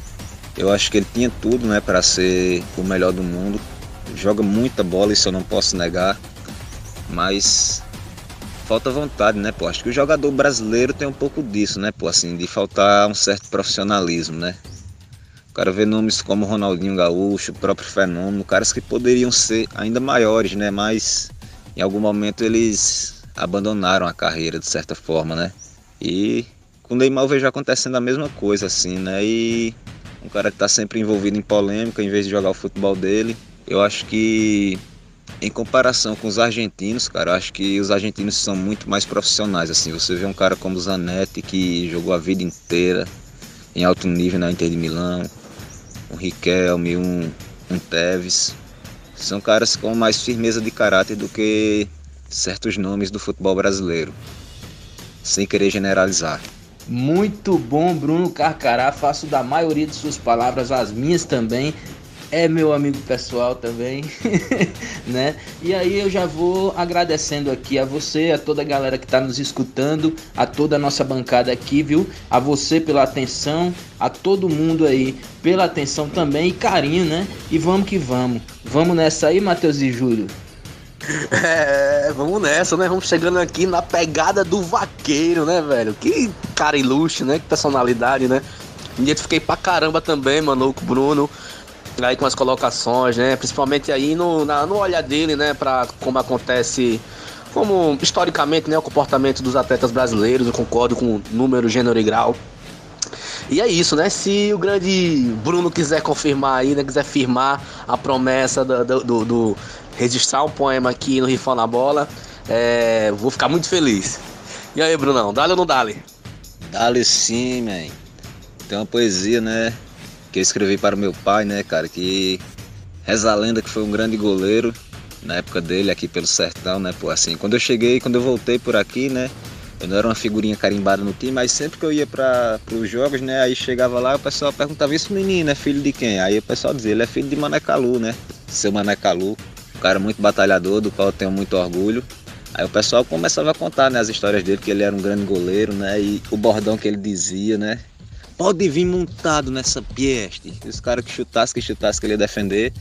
Eu acho que ele tinha tudo, né, para ser o melhor do mundo. Joga muita bola, isso eu não posso negar. Mas falta vontade, né, pô? Acho que o jogador brasileiro tem um pouco disso, né, pô, assim, de faltar um certo profissionalismo, né? O cara vê nomes como Ronaldinho Gaúcho, o próprio Fenômeno, caras que poderiam ser ainda maiores, né, mas em algum momento eles abandonaram a carreira de certa forma, né? E com o Neymar eu vejo acontecendo a mesma coisa, assim, né? E um cara que tá sempre envolvido em polêmica em vez de jogar o futebol dele. Eu acho que em comparação com os argentinos, cara, eu acho que os argentinos são muito mais profissionais, assim. Você vê um cara como o Zanetti que jogou a vida inteira em alto nível na Inter de Milão, um Riquelme, um, um Tevez. São caras com mais firmeza de caráter do que certos nomes do futebol brasileiro, sem querer generalizar. Muito bom, Bruno Carcará. Faço da maioria de suas palavras as minhas também é meu amigo pessoal também, né? E aí eu já vou agradecendo aqui a você, a toda a galera que está nos escutando, a toda a nossa bancada aqui, viu? A você pela atenção, a todo mundo aí pela atenção também e carinho, né? E vamos que vamos. Vamos nessa aí, Matheus e Júlio. É, vamos nessa, né? Vamos chegando aqui na pegada do vaqueiro, né, velho? Que cara ilustre, né? Que personalidade, né? Identifiquei pra caramba também, mano, com o Bruno aí com as colocações, né? Principalmente aí no, na, no olhar dele, né? Para como acontece, como historicamente, né? O comportamento dos atletas brasileiros. Eu concordo com número, gênero e grau. E é isso, né? Se o grande Bruno quiser confirmar aí, né? Quiser firmar a promessa do, do, do, do registrar um poema aqui no Rifão na Bola, é, vou ficar muito feliz. E aí, Brunão, dale ou não dale? Dale sim, man. Tem uma poesia, né? Que eu escrevi para o meu pai, né, cara, que reza a lenda que foi um grande goleiro na época dele aqui pelo sertão, né, pô, assim, quando eu cheguei, quando eu voltei por aqui, né, eu não era uma figurinha carimbada no time, mas sempre que eu ia para os jogos, né, aí chegava lá, o pessoal perguntava, esse menino é filho de quem? Aí o pessoal dizia, ele é filho de Mané Calu, né, seu Mané Calu, um cara muito batalhador, do qual eu tenho muito orgulho. Aí o pessoal começava a contar, né, as histórias dele, que ele era um grande goleiro, né, e o bordão que ele dizia, né, pode vir montado nessa pieste. Os caras que chutassem, que chutassem, que ele ia defender.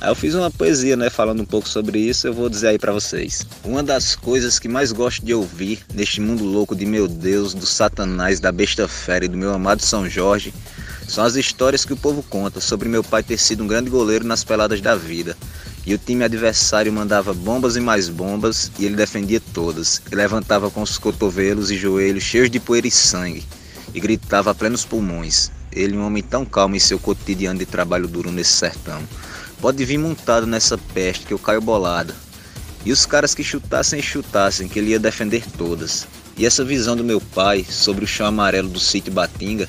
Aí eu fiz uma poesia, né, falando um pouco sobre isso, eu vou dizer aí para vocês. Uma das coisas que mais gosto de ouvir neste mundo louco de meu Deus, do Satanás, da besta fera e do meu amado São Jorge, são as histórias que o povo conta sobre meu pai ter sido um grande goleiro nas peladas da vida. E o time adversário mandava bombas e mais bombas e ele defendia todas. E levantava com os cotovelos e joelhos cheios de poeira e sangue e gritava a plenos pulmões. Ele, um homem tão calmo em seu cotidiano de trabalho duro nesse sertão, pode vir montado nessa peste que eu caio bolada. E os caras que chutassem e chutassem, que ele ia defender todas. E essa visão do meu pai sobre o chão amarelo do sítio Batinga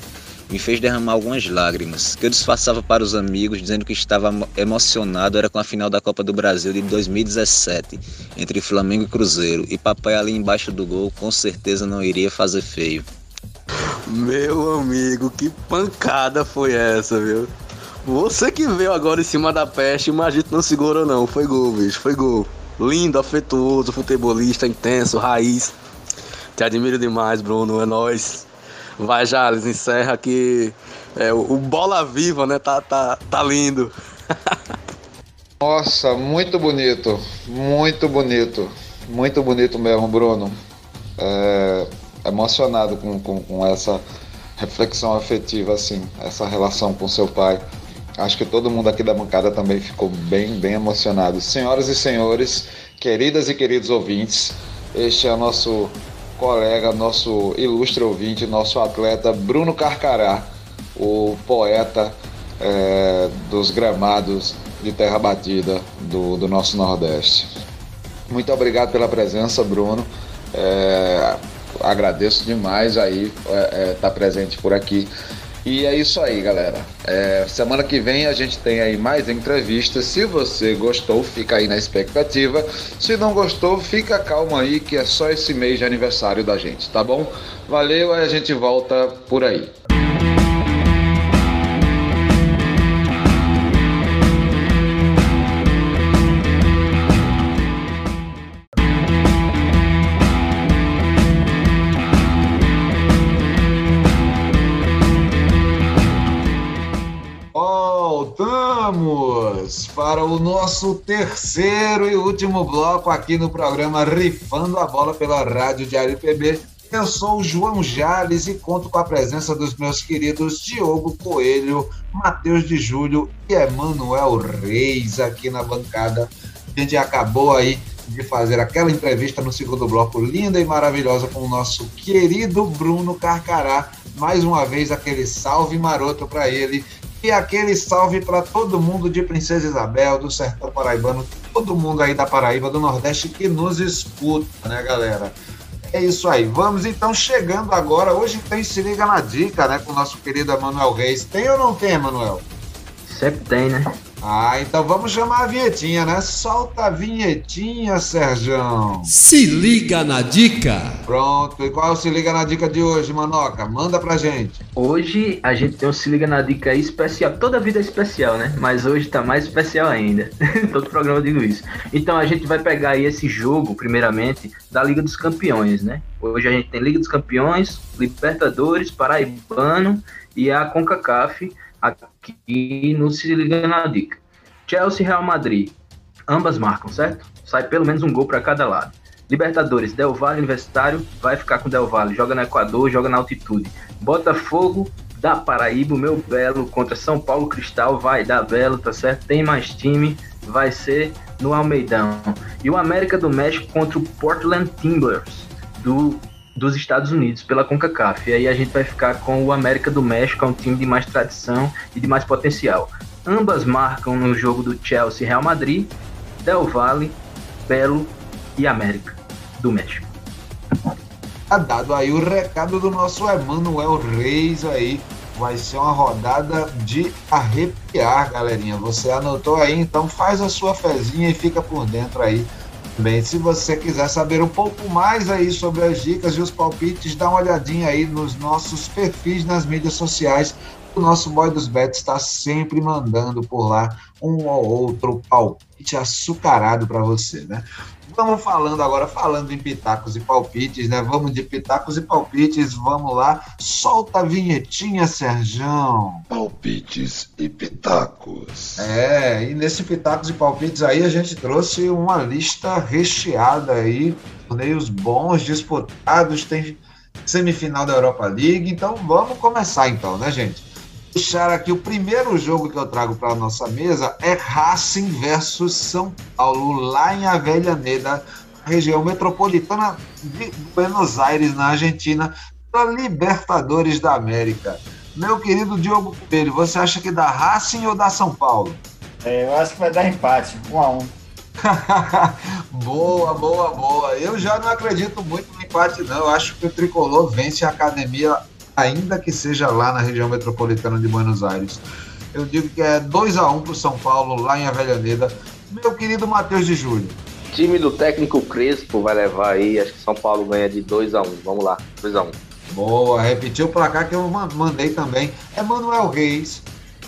me fez derramar algumas lágrimas, que eu disfarçava para os amigos dizendo que estava emocionado era com a final da Copa do Brasil de 2017, entre Flamengo e Cruzeiro, e papai ali embaixo do gol com certeza não iria fazer feio. Meu amigo, que pancada foi essa, viu? Você que veio agora em cima da peste, mas a gente não segurou não, foi gol, bicho, foi gol. Lindo, afetuoso, futebolista, intenso, raiz. Te admiro demais, Bruno, é nóis. Vai, Jales, encerra aqui. É, o, o Bola Viva, né? Tá, tá, tá lindo. Nossa, muito bonito. Muito bonito. Muito bonito mesmo, Bruno. É, emocionado com, com, com essa reflexão afetiva, assim, essa relação com seu pai. Acho que todo mundo aqui da bancada também ficou bem, bem emocionado. Senhoras e senhores, queridas e queridos ouvintes, este é o nosso colega, nosso ilustre ouvinte, nosso atleta Bruno Carcará, o poeta é, dos gramados de terra batida do, do, nosso Nordeste. Muito obrigado pela presença, Bruno. É, agradeço demais aí estar é, é tá presente por aqui. E é isso aí, galera. É, semana que vem a gente tem aí mais entrevistas. Se você gostou, fica aí na expectativa. Se não gostou, fica calmo aí que é só esse mês de aniversário da gente, tá bom? Valeu, aí a gente volta por aí. Para o nosso terceiro e último bloco aqui no programa Rifando a Bola pela Rádio Diário PB. Eu sou o João Jales e conto com a presença dos meus queridos Diogo Coelho, Matheus de Júlio e Emanuel Reis aqui na bancada. A gente acabou aí de fazer aquela entrevista no segundo bloco linda e maravilhosa com o nosso querido Bruno Carcará. Mais uma vez aquele salve maroto para ele e aquele salve para todo mundo de Princesa Isabel, do Sertão Paraibano, todo mundo aí da Paraíba, do Nordeste que nos escuta, né, galera? É isso aí. Vamos então chegando agora. Hoje tem Se Liga na Dica, né, com o nosso querido Emanuel Reis. Tem ou não tem, Emanuel? Sempre tem, né? Ah, então vamos chamar a vinhetinha, né? Solta a vinhetinha, Serjão. Se liga na dica. Pronto. E qual é o Se Liga na Dica de hoje, Manoca? Manda pra gente. Hoje a gente tem um Se Liga na Dica especial. Toda vida é especial, né? Mas hoje tá mais especial ainda. Todo programa eu digo isso. Então a gente vai pegar aí esse jogo, primeiramente, da Liga dos Campeões, né? Hoje a gente tem Liga dos Campeões, Libertadores, Paraibano e a CONCACAF aqui no Se Liga na Dica. Chelsea e Real Madrid, ambas marcam, certo? Sai pelo menos um gol para cada lado. Libertadores, Del Valle Universitário, vai ficar com Del Valle, joga no Equador, joga na altitude. Botafogo da Paraíba, meu belo, contra São Paulo Cristal, vai dar belo, tá certo? Tem mais time, vai ser no Almeidão. E o América do México contra o Portland Timbers, do dos Estados Unidos pela CONCACAF. E aí a gente vai ficar com o América do México, é um time de mais tradição e de mais potencial. Ambas marcam no jogo do Chelsea Real Madrid, Del Valle, Belo e América do México. Tá dado aí o recado do nosso Emanuel Reis aí. Vai ser uma rodada de arrepiar, galerinha. Você anotou aí, então faz a sua fezinha e fica por dentro aí Bem, se você quiser saber um pouco mais aí sobre as dicas e os palpites, dá uma olhadinha aí nos nossos perfis nas mídias sociais. O nosso Boy dos Bets está sempre mandando por lá um ou outro palpite açucarado para você, né? Vamos falando agora, falando em pitacos e palpites, né? Vamos de pitacos e palpites, vamos lá. Solta a vinhetinha, Serjão. Palpites e pitacos. É, e nesse pitacos e palpites aí a gente trouxe uma lista recheada aí, torneios bons, disputados, tem semifinal da Europa League, então vamos começar então, né, gente? Deixar aqui o primeiro jogo que eu trago para a nossa mesa é Racing versus São Paulo, lá em Avellaneda, região metropolitana de Buenos Aires, na Argentina, pela Libertadores da América. Meu querido Diogo Coelho, você acha que dá Racing ou dá São Paulo? É, eu acho que vai dar empate, um a um. boa, boa, boa. Eu já não acredito muito no empate, não. Eu acho que o tricolor vence a academia, ainda que seja lá na região metropolitana de Buenos Aires. Eu digo que é 2 a 1 um para o São Paulo, lá em Avellaneda. Meu querido Matheus de Júlio. Time do técnico Crespo vai levar aí, acho que São Paulo ganha de 2 a 1 um. Vamos lá, 2 a 1 um. Boa, repetiu o placar que eu mandei também. É Manuel Reis.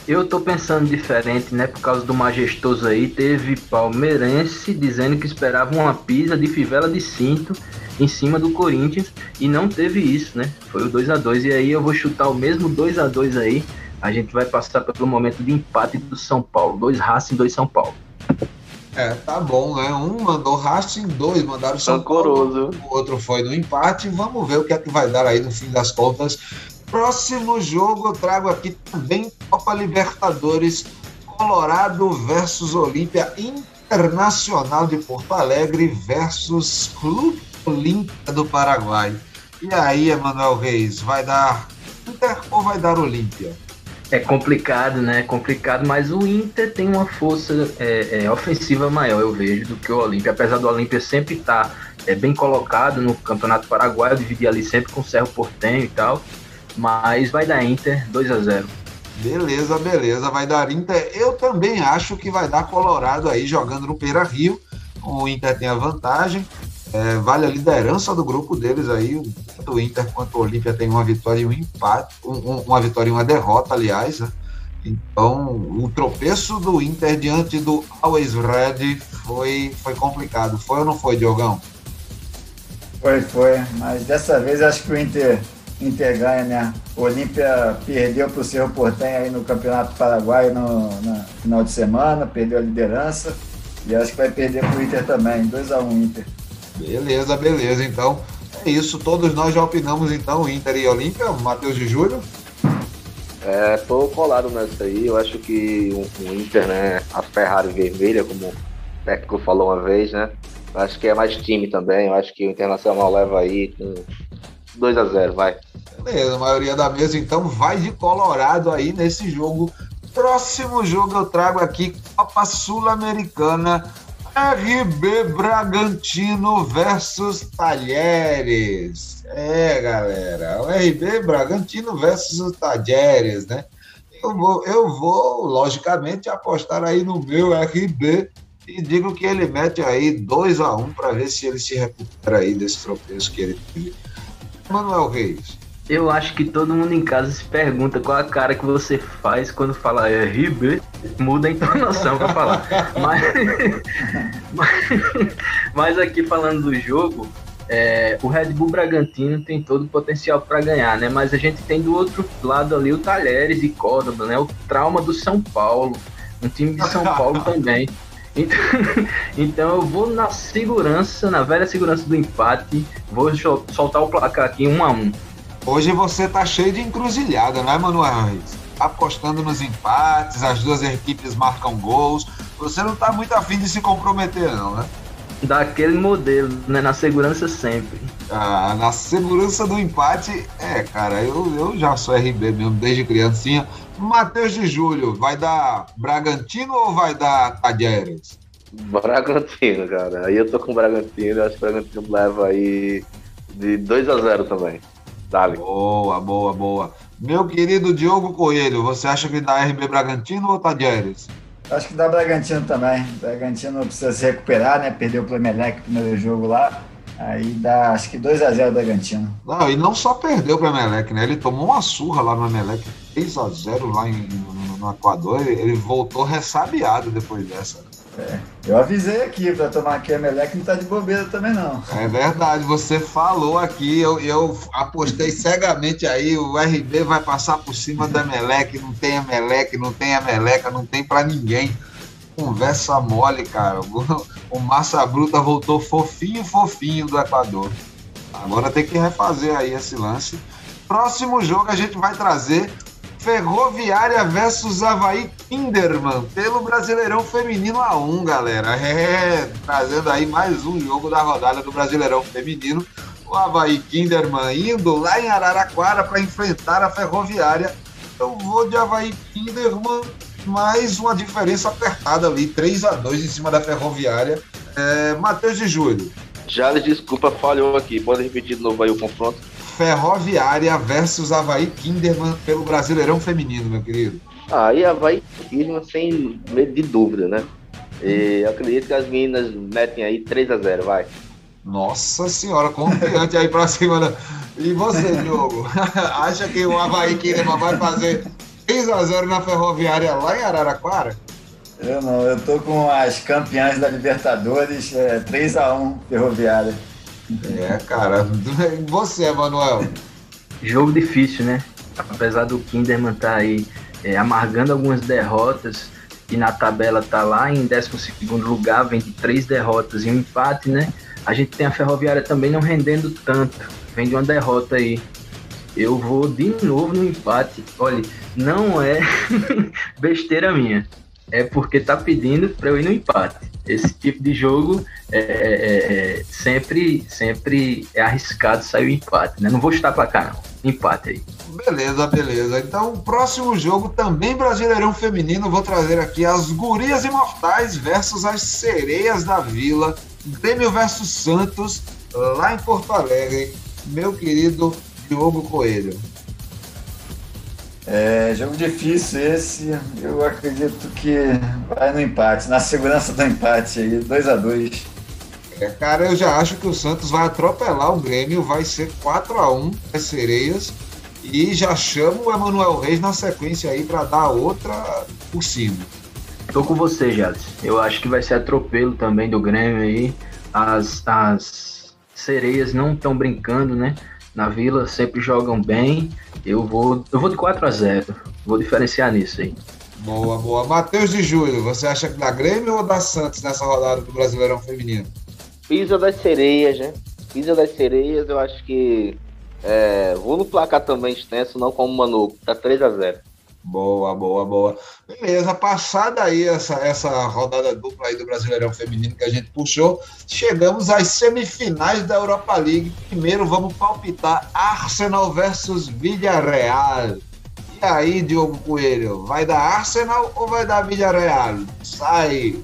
Eu tô pensando diferente, né? Por causa do majestoso aí, teve palmeirense dizendo que esperava uma pisa de fivela de cinto em cima do Corinthians e não teve isso, né? Foi o 2 a 2 e aí eu vou chutar o mesmo 2 a 2 aí. A gente vai passar pelo momento de empate do São Paulo. Dois Racing, dois São Paulo. É, tá bom, né? Um mandou Racing, dois mandaram São Paulo, o outro foi no empate. Vamos ver o que é que vai dar aí no fim das contas. Próximo jogo eu trago aqui também Copa Libertadores, Colorado versus Olímpia Internacional de Porto Alegre versus Clube Olímpia do Paraguai. E aí, Emanuel Reis, vai dar Inter ou vai dar Olímpia? É complicado, né? É complicado, mas o Inter tem uma força é, é, ofensiva maior, eu vejo, do que o Olímpia. Apesar do Olímpia sempre estar tá, é, bem colocado no Campeonato Paraguaio, dividir ali sempre com o Cerro Portenho e tal. Mas vai dar Inter 2 a 0 Beleza, beleza. Vai dar Inter. Eu também acho que vai dar Colorado aí jogando no Peira Rio. O Inter tem a vantagem. É, vale a liderança do grupo deles aí. Tanto o Inter quanto o Olímpia tem uma vitória e um empate, um, uma vitória e uma derrota, aliás. Né? Então, o tropeço do Inter diante do Always Red foi, foi complicado. Foi ou não foi, Diogão? Foi, foi. Mas dessa vez acho que o Inter, Inter ganha, né? O Olímpia perdeu para o Cerro Portenho aí no Campeonato Paraguai no, no final de semana, perdeu a liderança. E acho que vai perder para o Inter também. 2x1 um, Inter. Beleza, beleza. Então é isso. Todos nós já opinamos então Inter e Olímpia. Matheus de Júlio. É, tô colado nessa aí. Eu acho que o, o Inter, né, a Ferrari vermelha, como o técnico falou uma vez, né? Eu acho que é mais time também. Eu acho que o Internacional leva aí com 2 a 0 vai. Beleza, a maioria da mesa então vai de Colorado aí nesse jogo. Próximo jogo eu trago aqui Copa Sul-Americana RB Bragantino versus Talheres. É, galera, o RB Bragantino versus o Talheres, né? Eu vou, eu vou, logicamente, apostar aí no meu RB e digo que ele mete aí 2 a 1 um para ver se ele se recupera aí desse tropeço que ele teve. Manuel Reis. Eu acho que todo mundo em casa se pergunta qual a cara que você faz quando fala RB, muda a entonação para falar. mas, mas, mas, aqui falando do jogo, é, o Red Bull Bragantino tem todo o potencial para ganhar, né? Mas a gente tem do outro lado ali o Talheres e Córdoba, né? O trauma do São Paulo, um time de São Paulo também. Então, então eu vou na segurança, na velha segurança do empate, vou soltar o placar aqui um a um. Hoje você tá cheio de encruzilhada, não é, Manuel Reis? Apostando nos empates, as duas equipes marcam gols. Você não tá muito afim de se comprometer, não, né? Daquele modelo, né? Na segurança sempre. Ah, na segurança do empate, é, cara, eu, eu já sou RB mesmo, desde criancinha. Matheus de Júlio, vai dar Bragantino ou vai dar Tadieres? Bragantino, cara. Aí eu tô com o Bragantino, acho que o Bragantino leva aí de 2 a 0 também. Dale. Boa, boa, boa. Meu querido Diogo Coelho, você acha que dá RB Bragantino ou Tadieres? Acho que dá Bragantino também. Bragantino precisa se recuperar, né? Perdeu o Emelec no primeiro jogo lá. Aí dá, acho que 2x0 Bragantino. Não, e não só perdeu para o Emelec, né? Ele tomou uma surra lá no Emelec, 3x0 lá em, no, no Equador. Ele, ele voltou ressabiado depois dessa. É, eu avisei aqui para tomar aqui a Melec não tá de bobeira também não. É verdade, você falou aqui, eu, eu apostei cegamente aí, o RB vai passar por cima da Melec, não tem a Melec, não tem a Meleca, não tem para ninguém. Conversa mole, cara. O, o Massa Bruta voltou fofinho, fofinho do Equador. Agora tem que refazer aí esse lance. Próximo jogo a gente vai trazer Ferroviária versus Havaí Kinderman pelo Brasileirão Feminino A1, galera. É, trazendo aí mais um jogo da rodada do Brasileirão Feminino. O Havaí Kinderman indo lá em Araraquara para enfrentar a Ferroviária. Eu vou de Havaí Kinderman, mais uma diferença apertada ali, 3 a 2 em cima da Ferroviária. É, Matheus de Júlio. Já desculpa, falhou aqui. Pode repetir de novo aí o confronto. Ferroviária versus Havaí Kinderman pelo Brasileirão Feminino, meu querido. Aí Havaí Kinderman sem medo de dúvida, né? E acredito que as meninas metem aí 3 a 0 vai. Nossa senhora, confiante aí pra cima. Da... E você, Diogo? Acha que o Havaí Kinderman vai fazer 3 a 0 na Ferroviária lá em Araraquara? Eu não, eu tô com as campeãs da Libertadores, é, 3 a 1 Ferroviária. É, cara. Você, Manuel? Jogo difícil, né? Apesar do Kinderman estar tá aí é, amargando algumas derrotas e na tabela tá lá em 12 lugar, vem de três derrotas e um empate, né? A gente tem a Ferroviária também não rendendo tanto, vem de uma derrota aí. Eu vou de novo no empate. Olha, não é besteira minha é porque tá pedindo para eu ir no empate. Esse tipo de jogo é, é, é, é sempre, sempre é arriscado sair o empate, né? Não vou chutar para cá, não. Empate aí. Beleza, beleza. Então, próximo jogo também Brasileirão Feminino. Vou trazer aqui as Gurias Imortais versus as Sereias da Vila. Grêmio versus Santos, lá em Porto Alegre. Meu querido Diogo Coelho. É, jogo difícil esse. Eu acredito que vai no empate, na segurança do empate aí, 2 a 2 é, Cara, eu já acho que o Santos vai atropelar o Grêmio, vai ser 4 a 1 as sereias. E já chamo o Emanuel Reis na sequência aí para dar outra por cima. Tô com você, Jales. Eu acho que vai ser atropelo também do Grêmio aí. As, as sereias não estão brincando, né? Na Vila sempre jogam bem. Eu vou, eu vou de 4 a 0 Vou diferenciar nisso aí. Boa, boa. Matheus de Júlio, você acha que da Grêmio ou da Santos nessa rodada do Brasileirão Feminino? Pisa das sereias, né? Pisa das sereias, eu acho que. É, vou no placar também extenso, não como o Manu. Tá 3 a 0 Boa, boa, boa. Beleza, passada aí essa, essa rodada dupla aí do Brasileirão Feminino que a gente puxou, chegamos às semifinais da Europa League. Primeiro vamos palpitar Arsenal versus Villarreal. E aí, Diogo Coelho, vai dar Arsenal ou vai dar Villarreal? Sai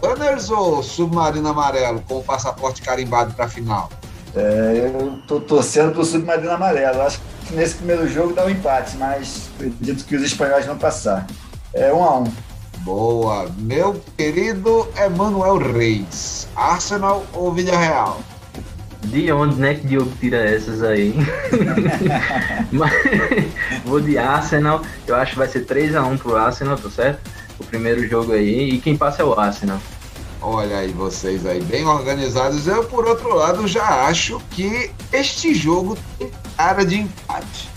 Gunners ou Submarino Amarelo com o passaporte carimbado para a final? É, eu tô torcendo pro Submarino Amarelo. Acho que nesse primeiro jogo dá um empate, mas acredito que os espanhóis vão passar. É um a um. Boa. Meu querido Emanuel Reis, Arsenal ou Villarreal? De onde, né, que Diogo tira essas aí? Mas, vou de Arsenal. Eu acho que vai ser 3x1 pro Arsenal, tá certo? O primeiro jogo aí. E quem passa é o Arsenal. Olha aí vocês aí, bem organizados. Eu, por outro lado, já acho que este jogo tem cara de empate.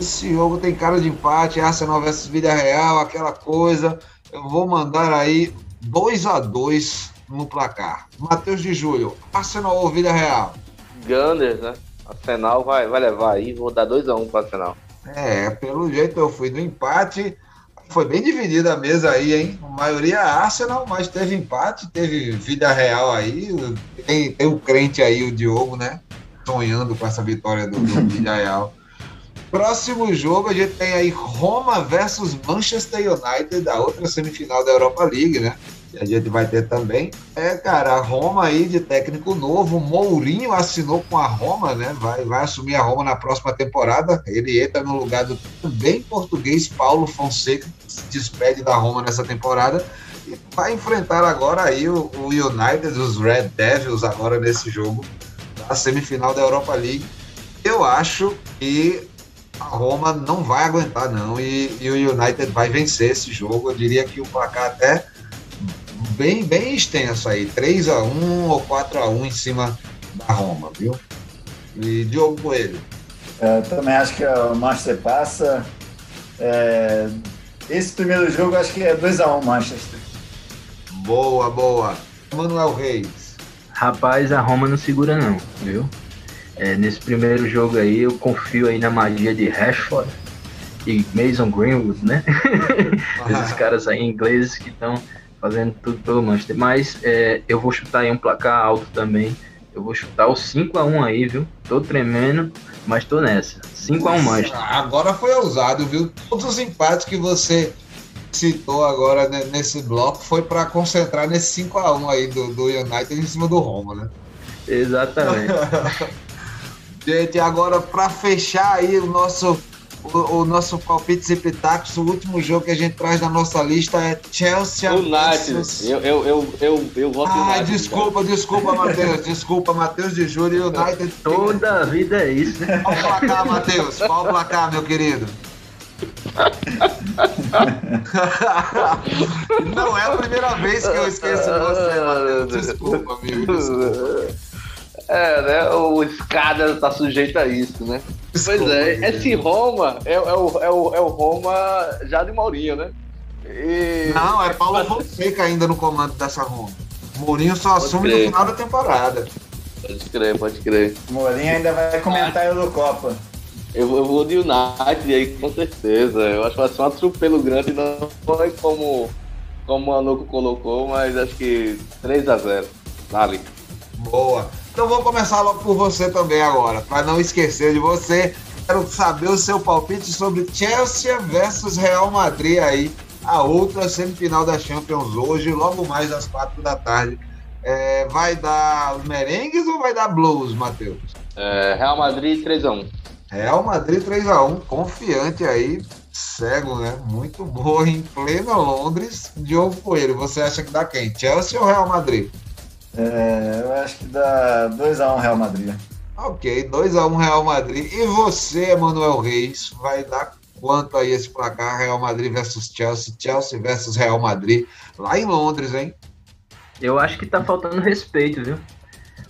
Esse jogo tem cara de empate, Arsenal versus Vida Real, aquela coisa. Eu vou mandar aí 2 a 2 no placar. Matheus de Júlio, Arsenal ou Vida Real? Gunners, né? Arsenal vai, vai levar aí, vou dar 2 a 1 um para Arsenal. É, pelo jeito eu fui do empate. Foi bem dividida a mesa aí, hein? A maioria é Arsenal, mas teve empate, teve vida real aí. Tem, tem o crente aí, o Diogo, né? Sonhando com essa vitória do, do vida real. Próximo jogo, a gente tem aí Roma versus Manchester United, da outra semifinal da Europa League, né? A gente vai ter também. É, cara, a Roma aí de técnico novo, Mourinho assinou com a Roma, né? Vai, vai assumir a Roma na próxima temporada. Ele entra no lugar do também português Paulo Fonseca, que se despede da Roma nessa temporada. E vai enfrentar agora aí o, o United, os Red Devils, agora nesse jogo da semifinal da Europa League. Eu acho que a Roma não vai aguentar, não, e, e, o United vai vencer esse jogo. Eu diria que o placar até bem, bem extenso aí, 3 a 1 ou 4 a 1 em cima da Roma, viu? E Diogo Coelho. É, eu também acho que o Manchester passa. É, esse primeiro jogo acho que é 2 a 1 Manchester. Boa, boa. Manuel Reis. Rapaz, a Roma não segura não, viu? É, nesse primeiro jogo aí, eu confio aí na magia de Rashford. e Mason Greenwood, né? Esses caras aí ingleses que estão fazendo tudo pelo Manchester. Mas é, eu vou chutar aí um placar alto também. Eu vou chutar o 5x1 aí, viu? Tô tremendo, mas tô nessa. 5x1 Manchester. Agora foi ousado, viu? Todos os empates que você citou agora nesse bloco foi para concentrar nesse 5x1 aí do, do United em cima do Roma, né? Exatamente. Gente, agora para fechar aí o nosso o, o, nosso palpite e pitacos, o último jogo que a gente traz na nossa lista é Chelsea United. Eu, eu, eu, eu, eu voto Ah, United, desculpa, cara. desculpa, Matheus. desculpa, Matheus de Júlio United. Toda a vida é isso. Qual o placar, Matheus? Qual o placar, meu querido? Não é a primeira vez que eu esqueço você, Matheus. Desculpa, amigo. Desculpa. É, né? O escada tá sujeito a isso, né? Pois é, esse Roma é, é, o, é, o, é o Roma já de Maurinho, né? E... Não, é Paulo Fonseca ainda no comando dessa Roma. Mourinho só pode assume crer. no final da temporada. Pode crer, pode crer. Mourinho ainda vai comentar a Eurocopa. Eu, eu vou de United aí, com certeza. Eu acho que vai ser um atropelo grande, não foi como, como o Anuco colocou, mas acho que 3x0. Dali. Boa. Então vou começar logo por você também agora, para não esquecer de você. Quero saber o seu palpite sobre Chelsea versus Real Madrid aí, a outra semifinal da Champions hoje, logo mais às quatro da tarde. É, vai dar merengues ou vai dar blues, Matheus? É, Real Madrid 3x1. Real Madrid 3x1, confiante aí, cego, né? Muito boa em plena Londres. Diogo Coelho, você acha que dá quem? Chelsea ou Real Madrid? É, eu acho que dá 2x1 Real Madrid. Ok, 2x1 Real Madrid. E você, Emanuel Reis, vai dar quanto aí esse placar Real Madrid versus Chelsea, Chelsea versus Real Madrid, lá em Londres, hein? Eu acho que tá faltando respeito, viu?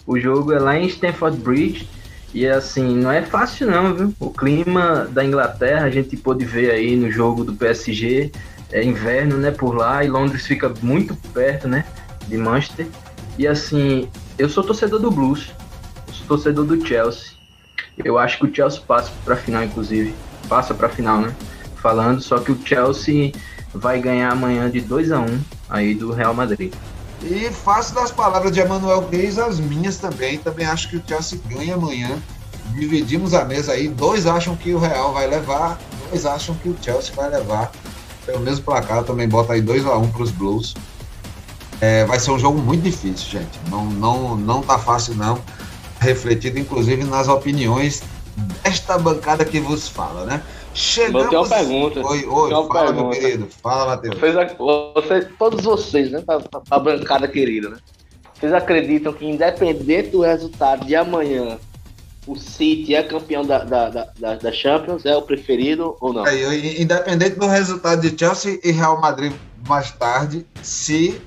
O jogo é lá em Stamford Bridge e assim, não é fácil não, viu? O clima da Inglaterra, a gente pôde ver aí no jogo do PSG, é inverno, né, por lá, e Londres fica muito perto, né, de Manchester. E assim, eu sou torcedor do Blues, sou torcedor do Chelsea. Eu acho que o Chelsea passa para a final, inclusive. Passa para a final, né? Falando, só que o Chelsea vai ganhar amanhã de 2 a 1 aí do Real Madrid. E faço das palavras de Emanuel Reis as minhas também. Também acho que o Chelsea ganha amanhã. Dividimos a mesa aí. Dois acham que o Real vai levar, dois acham que o Chelsea vai levar. Pelo mesmo placar, também bota aí 2 a 1 para os Blues. É, vai ser um jogo muito difícil, gente. Não, não, não tá fácil, não. Refletido, inclusive, nas opiniões desta bancada que vos fala, né? Chegamos... Eu tenho uma pergunta. Oi, oi, fala, pergunta. meu querido. Fala, Matheus. Vocês, todos vocês, né? A, a bancada querida, né? Vocês acreditam que, independente do resultado de amanhã, o City é campeão da, da, da, da Champions? É o preferido ou não? É, independente do resultado de Chelsea e Real Madrid mais tarde, se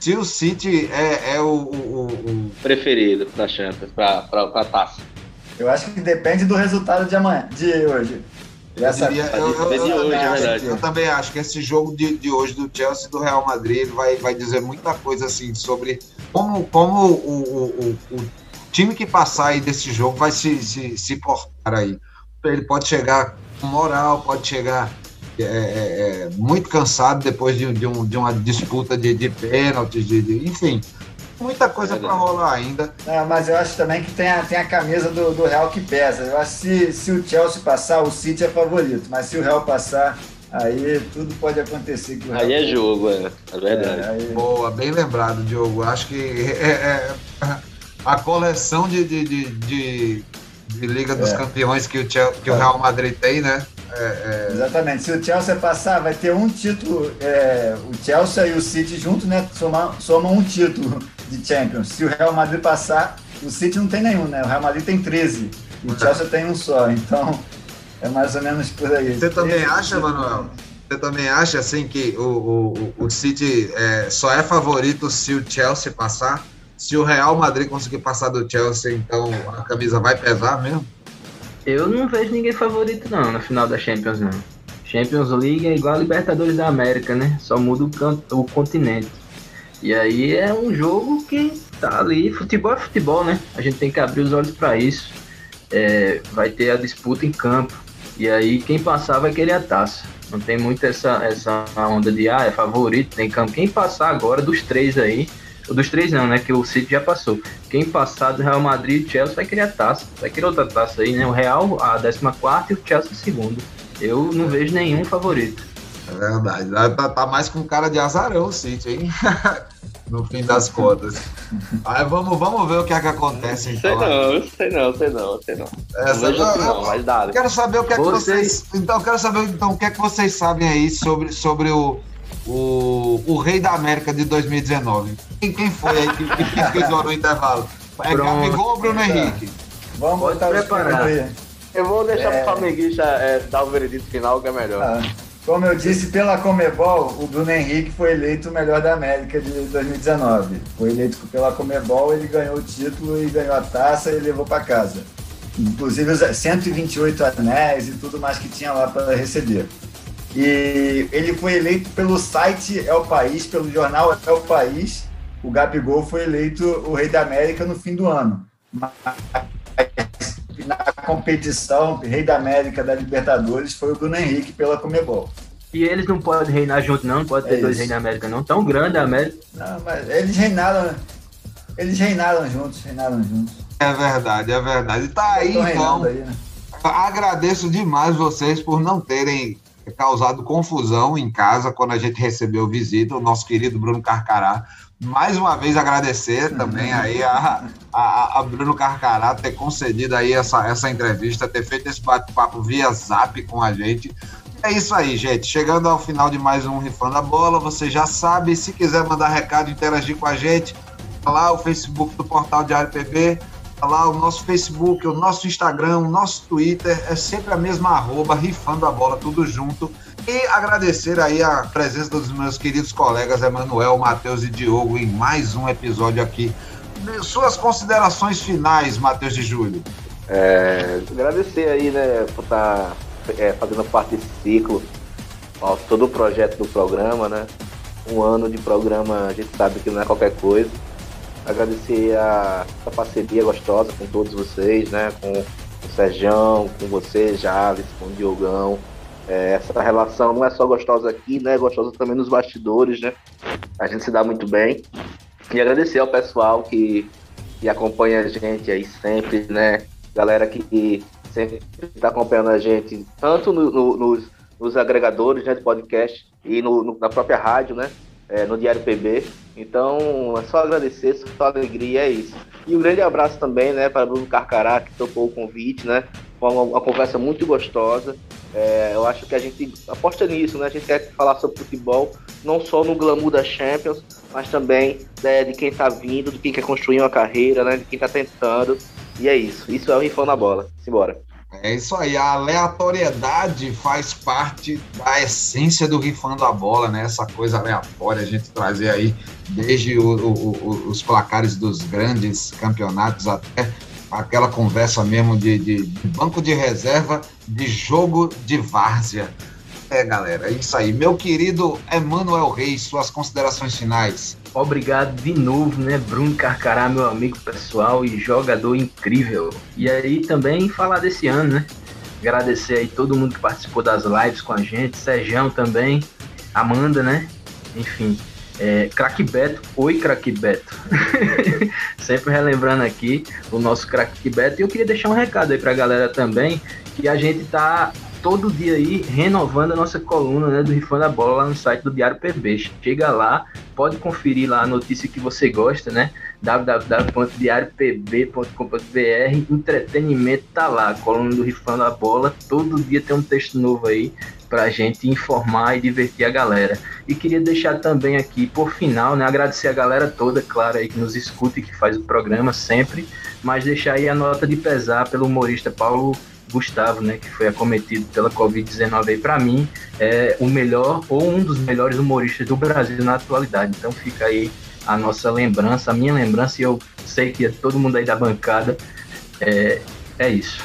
se o City é, é o, o, o, preferido da Champions, para a taça. Eu acho que depende do resultado de amanhã, de hoje. Essa... Eu, eu, eu, hoje, é acho, eu, também acho que esse jogo de, de hoje do Chelsea e do Real Madrid vai, vai dizer muita coisa assim sobre como, como o, o, o, o time que passar aí desse jogo vai se, se, se portar aí. Ele pode chegar com moral, pode chegar é, é, é, muito cansado depois de, de, um, de uma disputa de, de pênaltis, de, de, enfim, muita coisa para rolar ainda. Não, mas eu acho também que tem a, tem a camisa do, do Real que pesa. Eu acho que se, se o Chelsea passar, o City é favorito, mas se o Real passar, aí tudo pode acontecer. Que aí é jogo, é, é verdade. É, aí... Boa, bem lembrado, Diogo. Acho que é, é a coleção de, de, de, de, de Liga dos é. Campeões que o, Chelsea, que o Real Madrid tem, né? É, é... Exatamente. Se o Chelsea passar, vai ter um título. É, o Chelsea e o City juntos, né? Somam, somam um título de Champions. Se o Real Madrid passar, o City não tem nenhum, né? O Real Madrid tem 13. E o Chelsea tem um só. Então, é mais ou menos por aí. Você também acha, Manuel? Você também acha assim que o, o, o City é, só é favorito se o Chelsea passar? Se o Real Madrid conseguir passar do Chelsea, então a camisa vai pesar mesmo? Eu não vejo ninguém favorito não na final da Champions não. Champions League é igual a Libertadores da América, né? Só muda o, o continente. E aí é um jogo que tá ali. Futebol é futebol, né? A gente tem que abrir os olhos para isso. É, vai ter a disputa em campo. E aí quem passar vai querer a taça. Não tem muito essa, essa onda de, ah, é favorito, tem campo. Quem passar agora dos três aí, dos três não, né? Que o City já passou. Quem passar do Real Madrid e Chelsea vai querer a taça. Vai querer outra taça aí, né? O Real, a 14 e o Chelsea segundo. Eu não vejo nenhum favorito. É verdade. Tá, tá mais com cara de azarão o City, hein? no fim das contas. Aí vamos, vamos ver o que é que acontece então. Sei não, sei não, sei não, sei não. Essa, não, não, não, mas dá. Quero saber o que é que vocês. Então, quero saber então o que é que vocês sabem aí sobre, sobre o, o, o Rei da América de 2019. Quem, quem foi aí que, que pesquisou no intervalo? É Gabigol ou Bruno Henrique? Vamos Pode preparar. Eu vou deixar é... pro Flamenguista é, dar o veredito final, que é melhor. Ah. Como eu disse, pela Comebol, o Bruno Henrique foi eleito o melhor da América de 2019. Foi eleito pela Comebol, ele ganhou o título e ganhou a taça e levou para casa. Inclusive os 128 anéis e tudo mais que tinha lá para receber. E ele foi eleito pelo site É o País, pelo jornal É o País. O Gabigol foi eleito o Rei da América no fim do ano. Mas na competição, Rei da América da Libertadores foi o Bruno Henrique pela Comebol. E eles não podem reinar junto, não? Não pode ter é dois reis da América, não. Tão grande a América. Não, mas eles reinaram. Eles reinaram juntos, reinaram juntos. É verdade, é verdade. Tá aí, então. Aí, né? Agradeço demais vocês por não terem causado confusão em casa quando a gente recebeu visita, o nosso querido Bruno Carcará mais uma vez agradecer também aí a, a, a, Bruno Carcará ter concedido aí essa, essa entrevista, ter feito esse bate-papo via zap com a gente. É isso aí, gente. Chegando ao final de mais um Rifando a Bola, você já sabe, se quiser mandar recado, interagir com a gente, tá lá o Facebook do Portal Diário PB, lá o nosso Facebook, o nosso Instagram, o nosso Twitter, é sempre a mesma arroba, Rifando a Bola, tudo junto. E agradecer aí a presença dos meus queridos colegas Emanuel, Matheus e Diogo em mais um episódio aqui. Suas considerações finais, Matheus de Júlio. É, agradecer aí, né, por estar tá, é, fazendo parte desse ciclo, ó, todo o projeto do programa, né? Um ano de programa, a gente sabe que não é qualquer coisa. Agradecer a, a parceria gostosa com todos vocês, né? Com o Serjão, com você, Jales, com o Diogão, é, essa relação não é só gostosa aqui, né? É gostosa também nos bastidores, né? A gente se dá muito bem. E agradecer ao pessoal que, que acompanha a gente aí sempre, né? Galera que sempre está acompanhando a gente, tanto no, no, nos, nos, agregadores né, de podcast e no, na própria rádio, né? É, no Diário PB. Então, é só agradecer, só alegria, é isso. E um grande abraço também, né, para Bruno Carcará, que topou o convite, né? Foi uma, uma conversa muito gostosa. É, eu acho que a gente aposta nisso, né? A gente quer falar sobre futebol, não só no glamour da Champions, mas também né, de quem está vindo, de quem quer construir uma carreira, né? De quem está tentando. E é isso. Isso é o Rifão na Bola. Simbora. É isso aí, a aleatoriedade faz parte da essência do Rifando a Bola, né? Essa coisa aleatória, a gente trazer aí desde o, o, os placares dos grandes campeonatos até aquela conversa mesmo de, de, de, banco de reserva de jogo de várzea. É, galera, é isso aí. Meu querido Emanuel Reis, suas considerações finais. Obrigado de novo, né, Bruno Carcará, meu amigo pessoal e jogador incrível. E aí também falar desse ano, né? Agradecer aí todo mundo que participou das lives com a gente, Sejão também, Amanda, né? Enfim, é, Crack Beto, oi Crack Beto. Sempre relembrando aqui o nosso Crack Beto. E eu queria deixar um recado aí pra galera também, que a gente tá todo dia aí renovando a nossa coluna né, do Rifando a Bola lá no site do Diário PB. Chega lá, pode conferir lá a notícia que você gosta, né? www.diariopb.com.br Entretenimento tá lá, coluna do Rifando a Bola. Todo dia tem um texto novo aí para a gente informar e divertir a galera. E queria deixar também aqui, por final, né, agradecer a galera toda, claro, aí que nos escuta e que faz o programa sempre, mas deixar aí a nota de pesar pelo humorista Paulo Gustavo, né, que foi acometido pela Covid-19 aí para mim, é o melhor ou um dos melhores humoristas do Brasil na atualidade. Então fica aí a nossa lembrança, a minha lembrança, e eu sei que é todo mundo aí da bancada. É, é isso.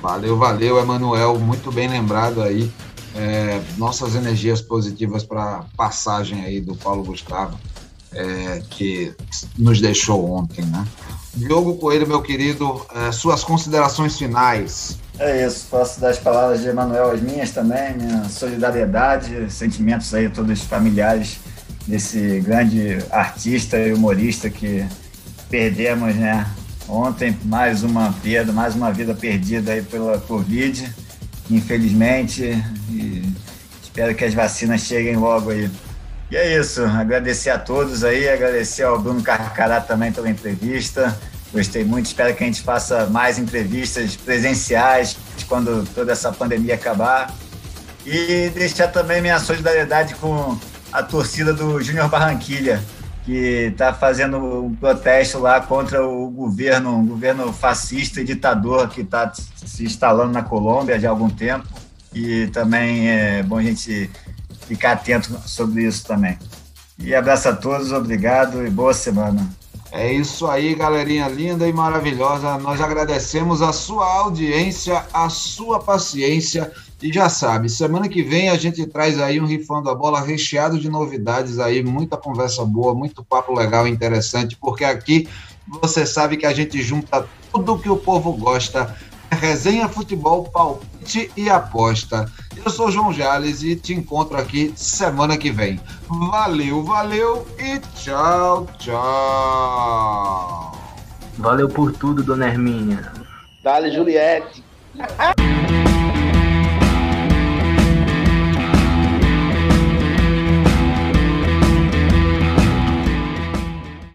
Valeu, valeu, Emanuel. Muito bem lembrado aí. É, nossas energias positivas para passagem aí do Paulo Gustavo. é, que nos deixou ontem, né? Diogo Coelho, meu querido, é, suas considerações finais. É isso, posso dar as palavras de Emanuel as minhas também, minha solidariedade, sentimentos aí todos familiares desse grande artista e humorista que perdemos, né? Ontem, mais uma perda, mais uma vida perdida aí pela Covid, infelizmente, e espero que as vacinas cheguem logo aí. E é isso, agradecer a todos aí, agradecer ao Bruno Carcará também pela entrevista. Gostei muito, espero que a gente faça mais entrevistas presenciais quando toda essa pandemia acabar. E deixar também minha solidariedade com a torcida do Júnior Barranquilha, que está fazendo um protesto lá contra o governo, um governo fascista e ditador que está se instalando na Colômbia já há algum tempo. E também é bom a gente ficar atento sobre isso também. E abraço a todos, obrigado e boa semana. É isso aí, galerinha linda e maravilhosa. Nós agradecemos a sua audiência, a sua paciência. E já sabe, semana que vem a gente traz aí um Rifando a Bola recheado de novidades aí, muita conversa boa, muito papo legal e interessante, porque aqui você sabe que a gente junta tudo que o povo gosta. Resenha, futebol, palpite e aposta. Eu sou João Jales e te encontro aqui semana que vem. Valeu, valeu e tchau, tchau. Valeu por tudo, dona Hermínia. Dale, Juliette.